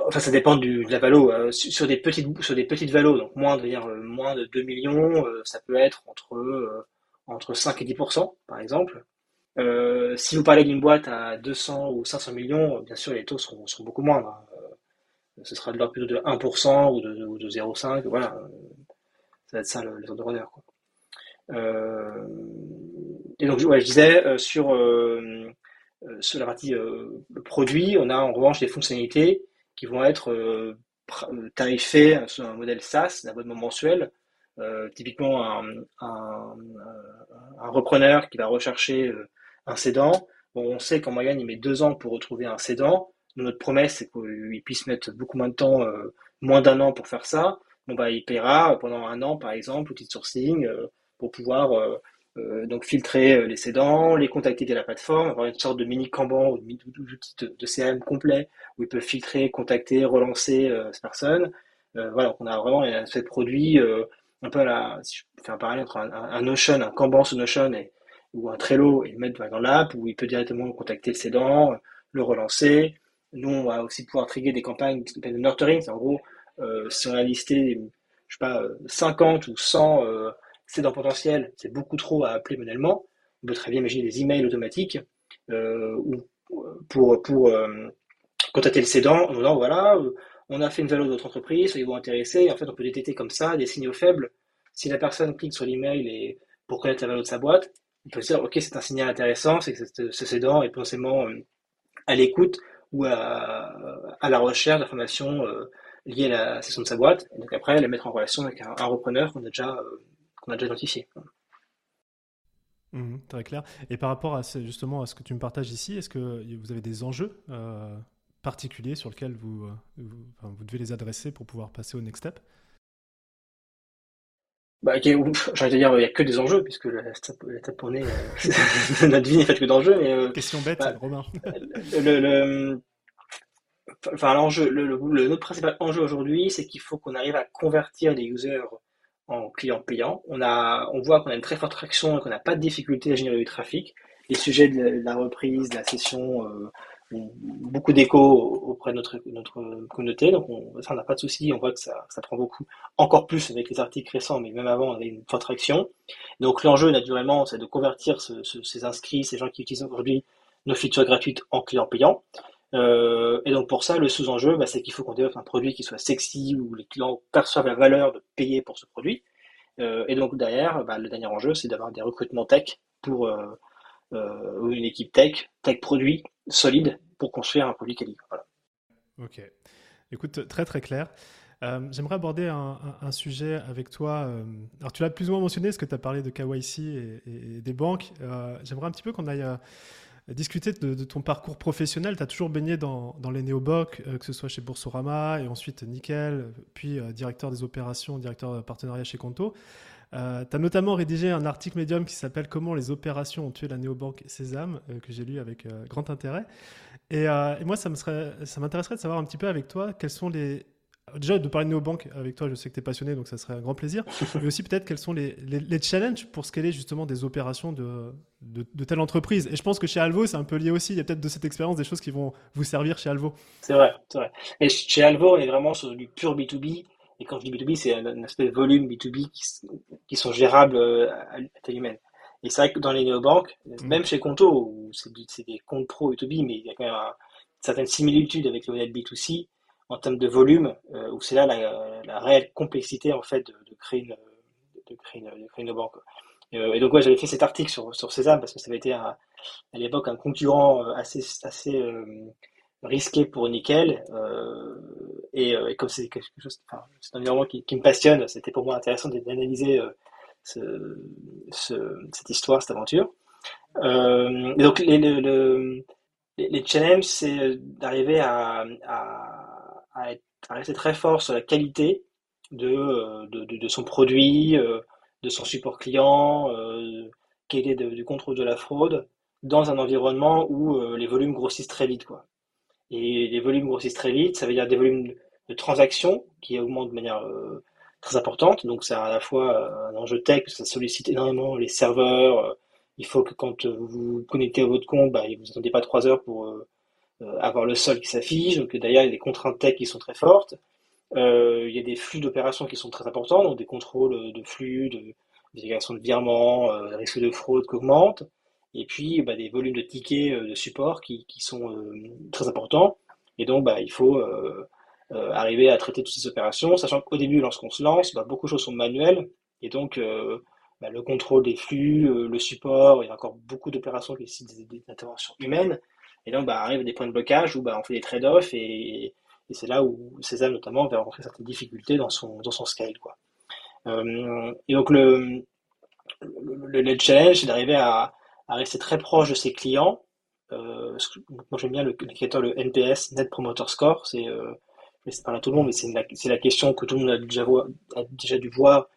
Enfin, ça dépend du, de la valo. sur des petites sur des petites valos, donc moins de dire moins de 2 millions, ça peut être entre entre 5 et 10% par exemple. Si vous parlez d'une boîte à 200 ou 500 millions, bien sûr les taux seront, beaucoup moindres. ce sera de l'ordre plutôt de 1% ou de, ou de 0,5. Voilà. Ça va être ça le, ordres d'honneur. Euh, et donc, je disais, euh, sur, euh, sur la partie produit, on a en revanche des fonctionnalités qui vont être tarifées sur un modèle SaaS, d'abonnement mensuel. typiquement, un, un, repreneur qui va rechercher un cédant, bon, on sait qu'en moyenne, il met deux ans pour retrouver un cédant. Notre promesse, c'est qu'il puisse mettre beaucoup moins de temps, moins d'un an pour faire ça bon, bah, il paiera pendant un an, par exemple, outil de sourcing, euh, pour pouvoir euh, euh, donc filtrer les cédants, les contacter via la plateforme, avoir une sorte de mini Kanban ou d'outil de, de, CRM complet où il peut filtrer, contacter, relancer ces personnes. voilà, on a vraiment un produit un peu à la, si je fais un parallèle entre un, Notion, un Kanban sous Notion et, ou un Trello et le mettre dans l'app où il peut directement contacter le cédant, le relancer. Nous, on va aussi pouvoir trigger des campagnes s'appellent nurturing, en gros euh, si on a listé, je sais pas, 50 ou 100 euh, cédants potentiels, c'est beaucoup trop à appeler manuellement. On peut très bien imaginer des emails automatiques euh, pour, pour contacter le cédant en disant voilà, on a fait une valeur de votre entreprise, soyez-vous intéressé. En fait, on peut détecter comme ça des signaux faibles. Si la personne clique sur l'email et pour connaître la valeur de sa boîte, on peut se dire ok, c'est un signal intéressant, c'est que ce cédant est potentiellement à l'écoute ou à, la recherche d'informations liées à la session de sa boîte, et donc après les mettre en relation avec un, repreneur qu'on a déjà euh, a déjà identifié. Mmh, très clair. Et par rapport à justement à ce que tu me partages ici, est-ce que vous avez des enjeux euh, particuliers sur lesquels vous, euh, vous, devez les adresser pour pouvoir passer au next step? Bah, J'ai envie de dire, il n'y a que des enjeux, puisque la, la pour nez, (laughs) notre vie n'est faite que d'enjeux. Mais, Question bête, bah, Romain. le, le, enfin l'enjeu, le, le, notre principal enjeu aujourd'hui, c'est qu'il faut qu'on arrive à convertir les users en clients payants. On a, on voit qu'on a une très forte traction et qu'on n'a pas de difficulté à générer du trafic. Les sujets de la reprise, de la session, euh, beaucoup d'écho auprès de notre, notre communauté, donc on, ça, on n'a pas de souci. On voit que ça, ça prend beaucoup, encore plus avec les articles récents, mais même avant, on avait une forte. Donc l'enjeu, naturellement, c'est de convertir ce, ce, ces inscrits, ces gens qui utilisent aujourd'hui nos features gratuites en clients payants. Euh, et donc pour ça, le sous-enjeu, bah, c'est qu'il faut qu'on développe un produit qui soit sexy, où les clients perçoivent la valeur de payer pour ce produit. Euh, et donc derrière, bah, le dernier enjeu, c'est d'avoir des recrutements tech pour euh, euh une équipe tech, tech produit solide pour construire un produit quali. Voilà. Ok. Écoute, très très clair. Euh, J'aimerais aborder un, sujet avec toi. Euh, alors, tu l'as plus ou moins mentionné, parce que tu as parlé de KYC et, et, des banques. J'aimerais un petit peu qu'on aille discuter de, ton parcours professionnel. Tu as toujours baigné dans, les néobocs, que ce soit chez Boursorama et ensuite Nickel, puis directeur des opérations, directeur de partenariat chez Conto. Euh, tu as notamment rédigé un article médium qui s'appelle Comment les opérations ont tué la néobanque Sésame, euh, que j'ai lu avec euh, grand intérêt. Et, moi, ça m'intéresserait de savoir un petit peu avec toi quels sont les. Déjà, de parler de néobanque avec toi, je sais que tu es passionné, donc ça serait un grand plaisir. (laughs) mais aussi peut-être quels sont les, les, challenges pour scaler justement des opérations de, de, telle entreprise. Et je pense que chez Alvo, c'est un peu lié aussi. Il y a peut-être de cette expérience des choses qui vont vous servir chez Alvo. C'est vrai, c'est vrai. Et chez Alvo, on est vraiment sur du pur B2B. Et quand je dis B2B, c'est un, aspect de volume B2B qui, sont gérables euh, à, taille humaine. Et c'est vrai que dans les néobanques, mm. même chez Conto, où c'est des comptes pro B2B, mais il y a quand même une certaine similitude avec le modèle B2C en termes de volume, euh, où c'est là la, réelle complexité en fait de, créer une de créer une, banque. Euh, et, donc ouais, j'avais fait cet article sur, sur César parce que ça avait été à l'époque un concurrent assez assez risqué pour Nickel. Euh, et, euh, et, comme c'est quelque chose, c'est un environnement qui, me passionne, c'était pour moi intéressant d'analyser euh, ce, ce, cette histoire, cette aventure. Donc les, challenges, c'est d'arriver à, rester très fort sur la qualité de, son produit, de son support client, euh, qualité du contrôle de la fraude, dans un environnement où les volumes grossissent très vite. Quoi. Et les volumes grossissent très vite, ça veut dire des volumes de transactions qui augmentent de manière euh, très importante. Donc c'est à la fois euh, un enjeu tech, ça sollicite énormément les serveurs. Euh, il faut que quand vous vous connectez à votre compte, bah, vous n'attendez pas trois heures pour avoir le sol qui s'affiche. Donc d'ailleurs, il y a des contraintes tech qui sont très fortes. il y a des flux d'opérations qui sont très importants, donc des contrôles de flux, de vérification de virements, euh, risque de fraude qui augmente et puis bah, des volumes de tickets euh, de support qui, qui sont euh, très importants. Et donc, bah, il faut euh, arriver à traiter toutes ces opérations, sachant qu'au début, lorsqu'on se lance, bah, beaucoup de choses sont manuelles, et donc bah, le contrôle des flux, le support, il y a encore beaucoup d'opérations qui nécessitent des, interventions humaines, et donc bah, arrive des points de blocage où bah, on fait des trade-offs, et, et c'est là où César notamment va rencontrer certaines difficultés dans son, dans son scale. Quoi. et donc le, le, le challenge, c'est d'arriver à, à rester très proche de ses clients. Euh, moi j'aime bien le indicateur le NPS, Net Promoter Score. C'est, euh, c'est pas à tout le monde, mais c'est la, la question que tout le monde a déjà, a déjà dû voir,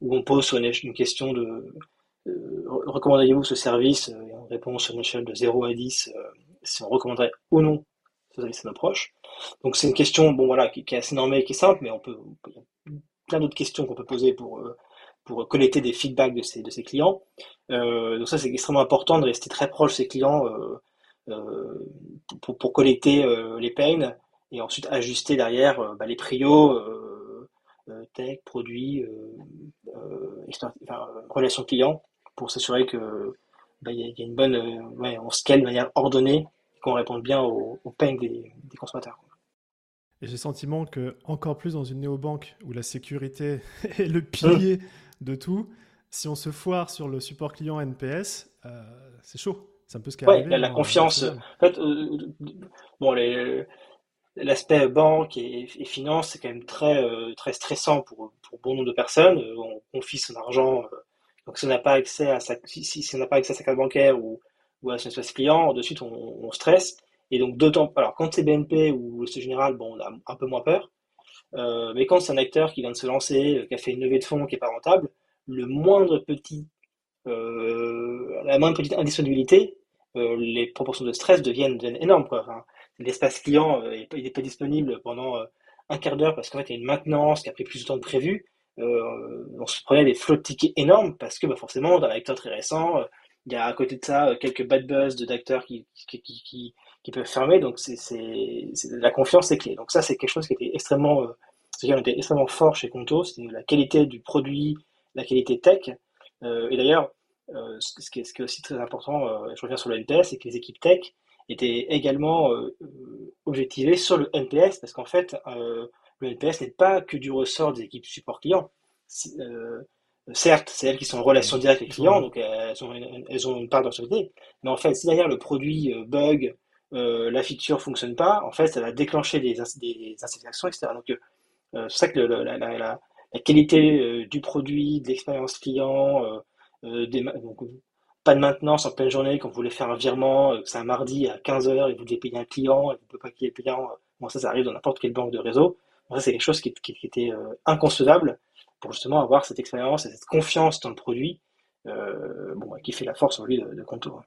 où on pose une, question de euh, recommanderiez-vous ce service Et on répond sur une échelle de 0 à 10 euh, si on recommanderait ou non ce service à nos proches. Donc c'est une question bon voilà qui, qui, est assez normée, qui est simple, mais on peut, il y a plein d'autres questions qu'on peut poser pour euh, pour collecter des feedbacks de ses, de ses clients. Euh, donc ça, c'est extrêmement important de rester très proche de ses clients euh, euh, pour, pour, collecter les pains et ensuite ajuster derrière bah, les prios, tech, produits, enfin, relation client pour s'assurer que bah, y, y, a une bonne, ouais, on scale de manière ordonnée et qu'on réponde bien aux, aux pains des, des consommateurs. Et j'ai le sentiment que, encore plus dans une néobanque où la sécurité (laughs) est le pilier de tout, si on se foire sur le support client NPS, euh, c'est chaud. C'est un peu ce qui ouais, la, confiance. En fait, euh, bon, l'aspect banque et, finance, c'est quand même très, euh, très stressant pour, pour bon nombre de personnes. On confie son argent. donc, si on n'a pas accès à sa, si, si, on n'a pas accès à sa carte bancaire ou, ou à son espace client, de suite, on, on stresse. Et donc, d'autant, alors, quand c'est BNP ou c'est Général, bon, on a un peu moins peur. Euh, mais quand c'est un acteur qui vient de se lancer, euh, qui a fait une levée de fonds qui n'est pas rentable, le moindre petit, euh, la moindre petite indisponibilité, les proportions de stress deviennent, énormes. L'espace client, n'est pas disponible pendant un quart d'heure parce qu'en fait, il y a une maintenance qui a pris plus de temps que prévu. on se prenait des flots de tickets énormes parce que bah, forcément, dans un acteur très récent, il y a à côté de ça quelques bad buzz d'acteurs qui, qui peuvent fermer. Donc, c'est, la confiance est clé. Donc, ça, c'est quelque chose qui était extrêmement, euh, était extrêmement fort chez Conto. C'était la qualité du produit, la qualité tech. Euh, et d'ailleurs, euh, ce, qui est, ce qui est aussi très important, euh, je reviens sur le NPS, c'est que les équipes tech étaient également euh, objectivées sur le NPS parce qu'en fait, le NPS n'est pas que du ressort des équipes support client. certes, c'est elles qui sont en relation directe avec les clients, donc elles ont une, elles ont une part de responsabilité. Mais en fait, si derrière le produit bug, euh, la feature fonctionne pas, en fait, ça va déclencher des, des insatisfactions, etc. Donc, euh, c'est ça que le, la, la, la, qualité euh, du produit, de l'expérience client, euh, des, donc, pas de maintenance en pleine journée quand vous voulez faire un virement, c'est un mardi à 15h et vous devez payer un client et vous ne pouvez pas payer le client. Bon, ça, ça arrive dans n'importe quelle banque de réseau. ça, c'est quelque chose qui, était inconcevable pour justement avoir cette expérience et cette confiance dans le produit bon, qui fait la force aujourd'hui de, de Contour.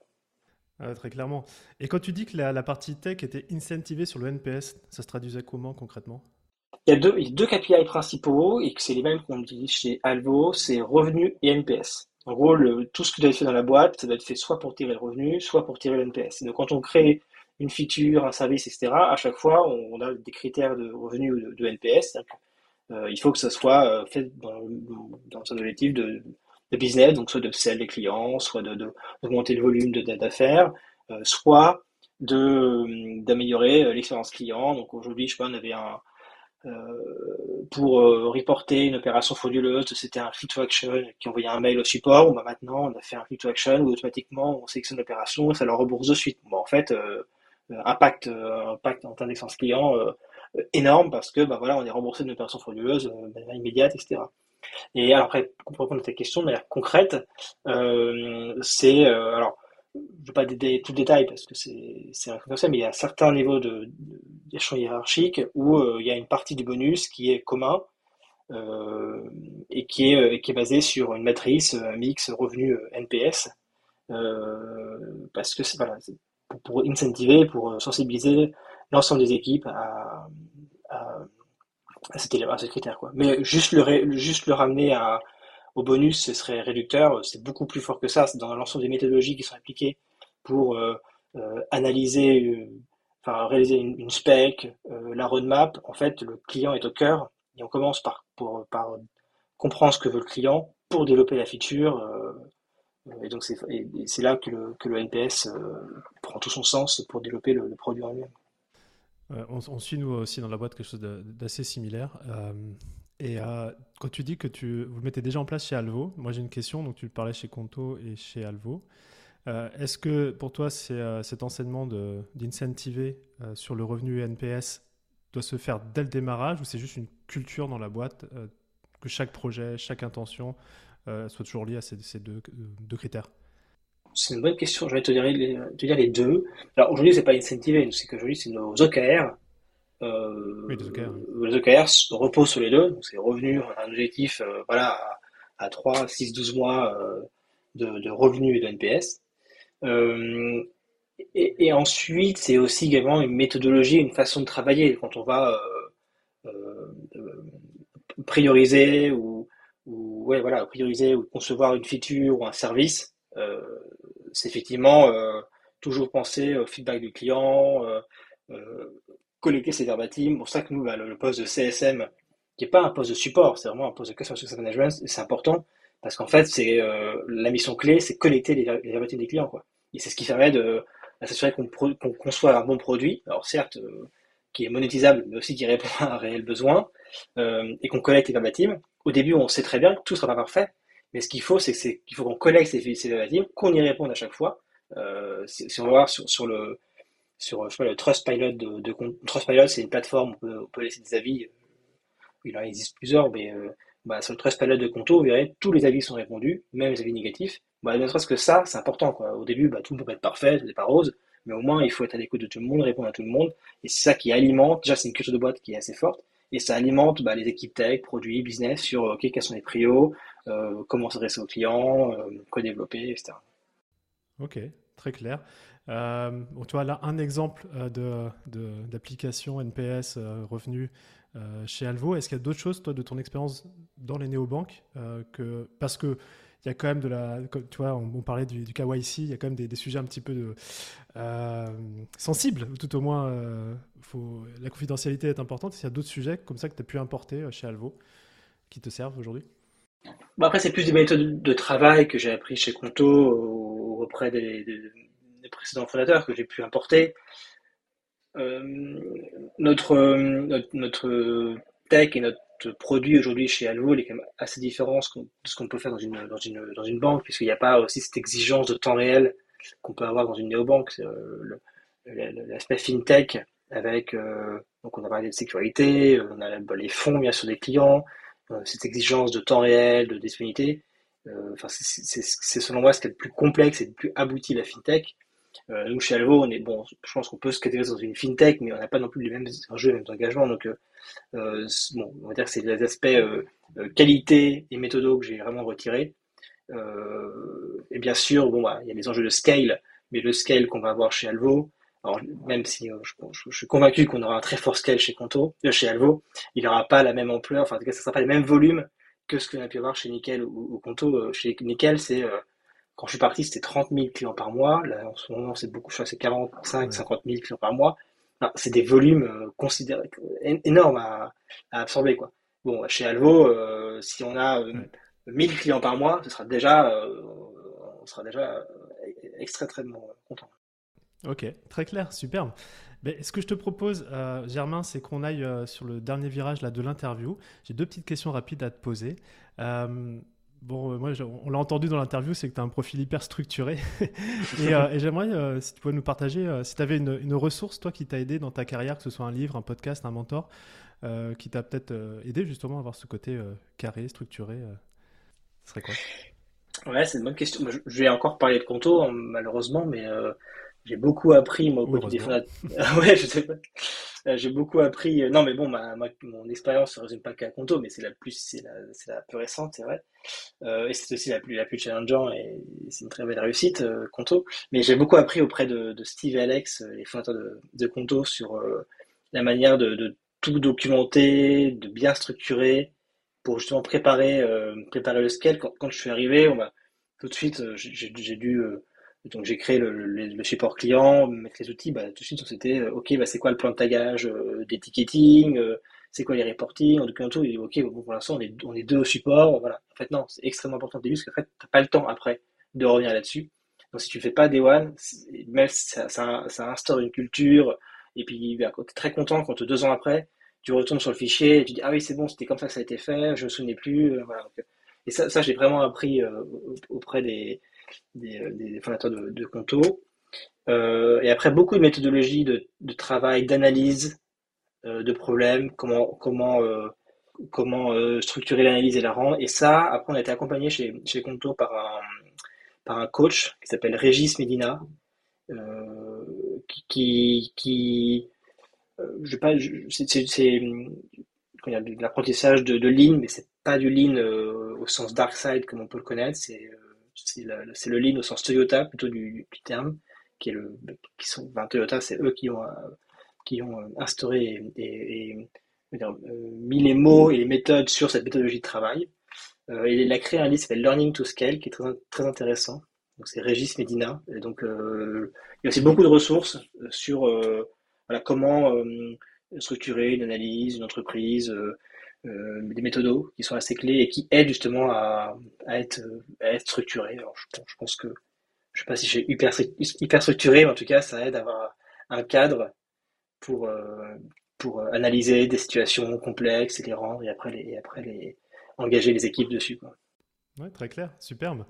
Très clairement. Et quand tu dis que la, partie tech était incentivée sur le NPS, ça se traduisait comment concrètement? Il y, a deux, deux KPI principaux et que c'est les mêmes qu'on utilise chez Alvo, c'est revenu et NPS. En gros, tout ce que vous avez fait dans la boîte, ça doit être fait soit pour tirer le revenu, soit pour tirer le NPS. donc quand on crée une feature, un service, etc., à chaque fois, on, a des critères de revenu ou de, NPS. Euh, il faut que ça soit euh, fait dans, dans un objectif de, de business, donc soit de sell les clients, soit d'augmenter de, le volume d'affaires, euh, soit d'améliorer euh, l'expérience client. Donc aujourd'hui, je sais pas, on avait un euh, pour reporter une opération frauduleuse, c'était un click to action qui envoyait un mail au support. Bah, maintenant, on a fait un click to action où automatiquement on sélectionne l'opération et ça leur rembourse de suite. Bon, en fait, impact, impact en termes d'expérience client énorme parce que bah voilà, on est remboursé d'une opération frauduleuse de immédiate, etc. Et après, pour répondre à ta question de manière concrète, euh, c'est euh, alors je ne veux pas détailler tout le détail parce que c'est un confidentiel, mais il y a certains niveaux d'échelon hiérarchique où euh, il y a une partie du bonus qui est commun et qui est, qui est basée sur une matrice, un mix revenu NPS, parce que c'est pour, pour, incentiver, pour sensibiliser l'ensemble des équipes à, à ce critère. Quoi. Mais juste le, juste le ramener au bonus, ce serait réducteur. C'est beaucoup plus fort que ça. C'est dans l'ensemble des méthodologies qui sont appliquées pour euh, euh, analyser, euh, enfin réaliser une, spec, la roadmap. En fait, le client est au cœur et on commence par, pour, par comprendre ce que veut le client pour développer la feature. et donc c'est là que le, que le NPS prend tout son sens pour développer le, le produit en lui-même. Euh, on, suit nous aussi dans la boîte quelque chose d'assez similaire. Euh, et euh, quand tu dis que tu, vous le mettez déjà en place chez Alvo, moi j'ai une question, donc tu parlais chez Conto et chez Alvo. Est-ce que pour toi cet enseignement d'incentiver sur le revenu NPS doit se faire dès le démarrage ou c'est juste une culture dans la boîte que chaque projet, chaque intention soit toujours lié à ces, deux critères? C'est une bonne question. Je vais te dire les, te dire les deux. Alors aujourd'hui, c'est pas incentivé, c'est qu'aujourd'hui, c'est nos OKR. Euh, oui, les OKR. Les OKR reposent sur les deux. C'est revenu, un objectif euh, voilà, à, 3, 6, 12 mois euh, de, de, revenus et de NPS. Et, et, ensuite, c'est aussi également une méthodologie, une façon de travailler. Quand on va prioriser ou, ou ouais, voilà, prioriser ou concevoir une feature ou un service, euh, c'est effectivement euh, toujours penser au feedback du client, euh, collecter ses verbatims. Pour ça que nous, bah, le, poste de CSM, qui n'est pas un poste de support, c'est vraiment un poste de Customer Success Management, c'est important parce qu'en fait, c'est la mission clé, c'est collecter les, verbatims des clients. Quoi. Et c'est ce qui permet de, s'assurer qu'on conçoit un bon produit, alors certes, qui est monétisable, mais aussi qui répond (laughs) à un réel besoin, et qu'on collecte les verbatims. Au début, on sait très bien que tout ne sera pas parfait, mais ce qu'il faut, c'est qu'il faut qu'on collecte ces, ces qu'on y réponde à chaque fois. Euh, si, on va voir sur, le sur je sais pas, le Trustpilot de, de Trustpilot, c'est une plateforme où on peut, laisser des avis. Euh, il en existe plusieurs, mais euh, bah, sur le Trustpilot de Conto, vous verrez tous les avis sont répondus, même les avis négatifs. Bah, ne serait-ce que ça, c'est important. Quoi. Au début, bah, tout ne peut pas être parfait, tout n'est pas rose, mais au moins il faut être à l'écoute de tout le monde, répondre à tout le monde. Et c'est ça qui alimente. Déjà, c'est une culture de boîte qui est assez forte et ça alimente bah, les équipes tech, produits, business sur quels sont les prios, comment s'adresser aux clients, euh, quoi développer, etc. Ok, très clair. Euh, tu vois là un exemple de, d'application NPS revenu chez Alvo. Est-ce qu'il y a d'autres choses, toi, de ton expérience dans les néobanques que, Parce que il y a quand même de la. Tu vois, on, parlait du, du KYC, il y a quand même des, sujets un petit peu de, sensibles, tout au moins. la confidentialité est importante. Est-ce qu'il y a d'autres sujets comme ça que tu as pu importer chez Alvo qui te servent aujourd'hui? Bon, après, c'est plus des méthodes de travail que j'ai appris chez Conto auprès des, précédents fondateurs que j'ai pu importer. Euh, notre, notre, tech et notre produit aujourd'hui chez Alvo est quand même assez différent de ce qu'on peut faire dans une, dans une, dans une banque, puisqu'il n'y a pas aussi cette exigence de temps réel qu'on peut avoir dans une néobanque. Euh, l'aspect fintech avec, euh, donc on a parlé de sécurité, on a les fonds bien sûr des clients, euh, cette exigence de temps réel, de disponibilité, enfin, c'est selon moi ce qui est le plus complexe et le plus abouti la fintech. nous, chez Alvo, on est bon, je pense qu'on peut se catégoriser dans une fintech, mais on n'a pas non plus les mêmes enjeux, les mêmes engagements. Donc, bon, on va dire que c'est les aspects qualité et méthodo que j'ai vraiment retirés. et bien sûr, bon, bah, il y a les enjeux de scale, mais le scale qu'on va avoir chez Alvo, alors, même si euh, je, suis convaincu qu'on aura un très fort scale chez Conto, euh, chez Alvo, il n'aura pas la même ampleur, enfin en tout cas, ça ne sera pas les mêmes volumes que ce qu'on a pu avoir chez Nickel ou, Conto. Euh, chez Nickel, c'est quand je suis parti, c'était 30 000 clients par mois. Là, en ce moment, c'est beaucoup, je crois c'est 45, 50 000 clients par mois. c'est des volumes considérés énormes à, absorber, quoi. Bon, chez Alvo, si on a 1000 clients par mois, ce sera déjà, on sera déjà extrêmement content. Ok, très clair, superbe. Mais ce que je te propose, euh, Germain, c'est qu'on aille euh, sur le dernier virage là, de l'interview. J'ai deux petites questions rapides à te poser. Euh, bon, moi, on l'a entendu dans l'interview, c'est que tu as un profil hyper structuré. (laughs) et, j'aimerais, si tu pouvais nous partager, si tu avais une, ressource, toi, qui t'a aidé dans ta carrière, que ce soit un livre, un podcast, un mentor, qui t'a peut-être aidé justement à avoir ce côté carré, structuré, ce serait quoi? Ouais, c'est une bonne question. Je vais encore parler de Conto, hein, malheureusement, mais j'ai beaucoup appris, moi, au côté des fondateurs. (laughs) ouais, je sais pas. Euh, j'ai beaucoup appris. Euh, non, mais bon, ma, mon expérience ne se résume pas qu'à Conto, mais c'est la plus, c'est la, c'est la plus récente, c'est vrai. Euh, et c'est aussi la plus, la plus challengeant et c'est une très belle réussite, euh, Conto. Mais j'ai beaucoup appris auprès de, de, Steve et Alex, les fondateurs de, de Conto, sur la manière de, de, tout documenter, de bien structurer pour justement préparer, préparer le scale. Quand, quand je suis arrivé, on m'a tout de suite, j'ai dû donc j'ai créé le, le, support client, mettre les outils, bah, tout de suite c'était euh, ok, bah, c'est quoi le plan de tagage euh, des ticketing, euh, c'est quoi les reporting, en document tout, et ok, bon, pour l'instant on est, on est deux au support, voilà. En fait non, c'est extrêmement important au début parce qu'en fait t'as pas le temps après de revenir là-dessus. Donc si tu fais pas des one, même ça, ça, ça, instaure une culture, et puis bah, tu es très content quand deux ans après, tu retournes sur le fichier et tu dis ah oui c'est bon, c'était comme ça que ça a été fait, je me souvenais plus, voilà. et ça, ça j'ai vraiment appris auprès des des, des fondateurs de, de Conto. Euh, et après, beaucoup de méthodologies de, travail, d'analyse euh, de problèmes, comment, comment, euh, comment structurer l'analyse et la rendre. Et ça, après, on a été accompagné chez, chez Conto par un, par un coach qui s'appelle Régis Medina, qui, qui, je pas, c'est de l'apprentissage de, de lean, mais c'est pas du lean au sens dark side comme on peut le connaître. C'est c'est le lean au sens Toyota plutôt du, terme, qui est le, qui sont, Toyota, c'est eux qui ont, qui ont instauré et, euh, mis les mots et les méthodes sur cette méthodologie de travail. Euh, il a créé un livre qui s'appelle Learning to Scale, qui est très, très intéressant. Donc c'est Régis Medina. Donc euh, il y a aussi beaucoup de ressources sur voilà, comment structurer une analyse, une entreprise, euh, des méthodos qui sont assez clés et qui aident justement à, à être, à être structuré. Alors, je, je, pense que, je sais pas si j'ai hyper, hyper structuré, mais en tout cas, ça aide à avoir un cadre pour, euh, analyser des situations complexes et les rendre et après les, engager les équipes dessus. Quoi. Ouais, très clair, superbe.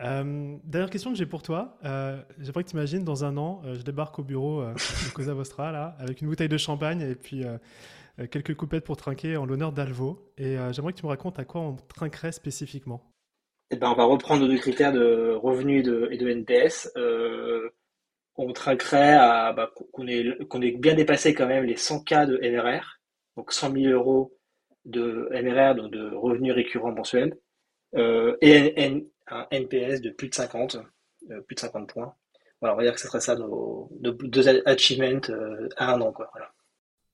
Euh, dernière question que j'ai pour toi. Euh, J'aimerais que tu imagines dans un an, euh, je débarque au bureau euh, de Cosa Vostra là, avec une bouteille de champagne et puis euh, quelques coupettes pour trinquer en l'honneur d'Alvo. Et euh, j'aimerais que tu me racontes à quoi on trinquerait spécifiquement. Eh ben, on va reprendre nos deux critères de revenus et de, NPS. Euh, on trinquerait à bah, qu'on ait, bien dépassé quand même les 100 cas de MRR, donc 100 000 euros de MRR, donc de revenus récurrents mensuels, euh, et un NPS de plus de 50, euh, plus de 50 points. Voilà, on va dire que ce serait ça nos, deux achievements euh, à un an. Quoi.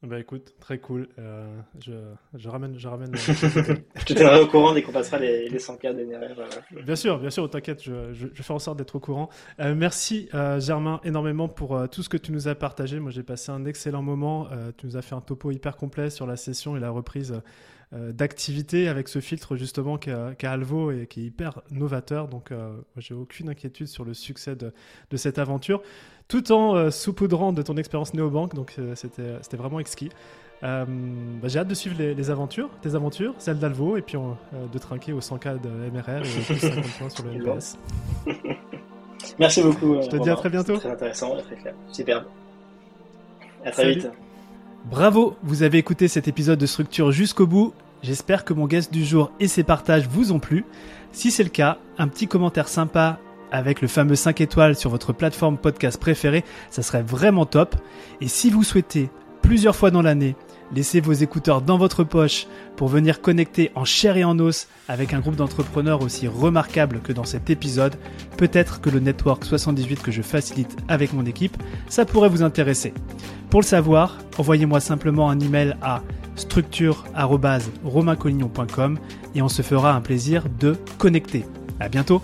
Bah écoute, très cool. Euh, je, je, ramène. Je, ramène (laughs) je te au courant dès qu'on passera les, les 100 cas d'NRR. Bien sûr, bien sûr, t'inquiète, je, je, je, fais en sorte d'être au courant. Euh, merci euh, Germain énormément pour tout ce que tu nous as partagé. Moi j'ai passé un excellent moment. Tu nous as fait un topo hyper complet sur la session et la reprise d'activité avec ce filtre justement qu'a Alvo et qui est hyper novateur. Donc j'ai aucune inquiétude sur le succès de, de cette aventure tout en euh, saupoudrant de ton expérience néobanque. Donc euh, c'était, c'était vraiment exquis. Euh, bah, j'ai hâte de suivre les, aventures, tes aventures, celles d'Alvo, et puis de trinquer au 100K de MRR et plus 50 (laughs) points sur le NPS. (laughs) Merci beaucoup. Je te dis à très bientôt. Très intéressant, très clair. Superbe. À très vite. Bravo, vous avez écouté cet épisode de Structure jusqu'au bout. J'espère que mon guest du jour et ses partages vous ont plu. Si c'est le cas, un petit commentaire sympa avec le fameux 5 étoiles sur votre plateforme podcast préférée, ça serait vraiment top. Et si vous souhaitez plusieurs fois dans l'année laisser vos écouteurs dans votre poche pour venir connecter en chair et en os avec un groupe d'entrepreneurs aussi remarquable que dans cet épisode, peut-être que le Network 78 que je facilite avec mon équipe, ça pourrait vous intéresser. Pour le savoir, envoyez-moi simplement un email à structure.romaincollignon.com et on se fera un plaisir de connecter. À bientôt!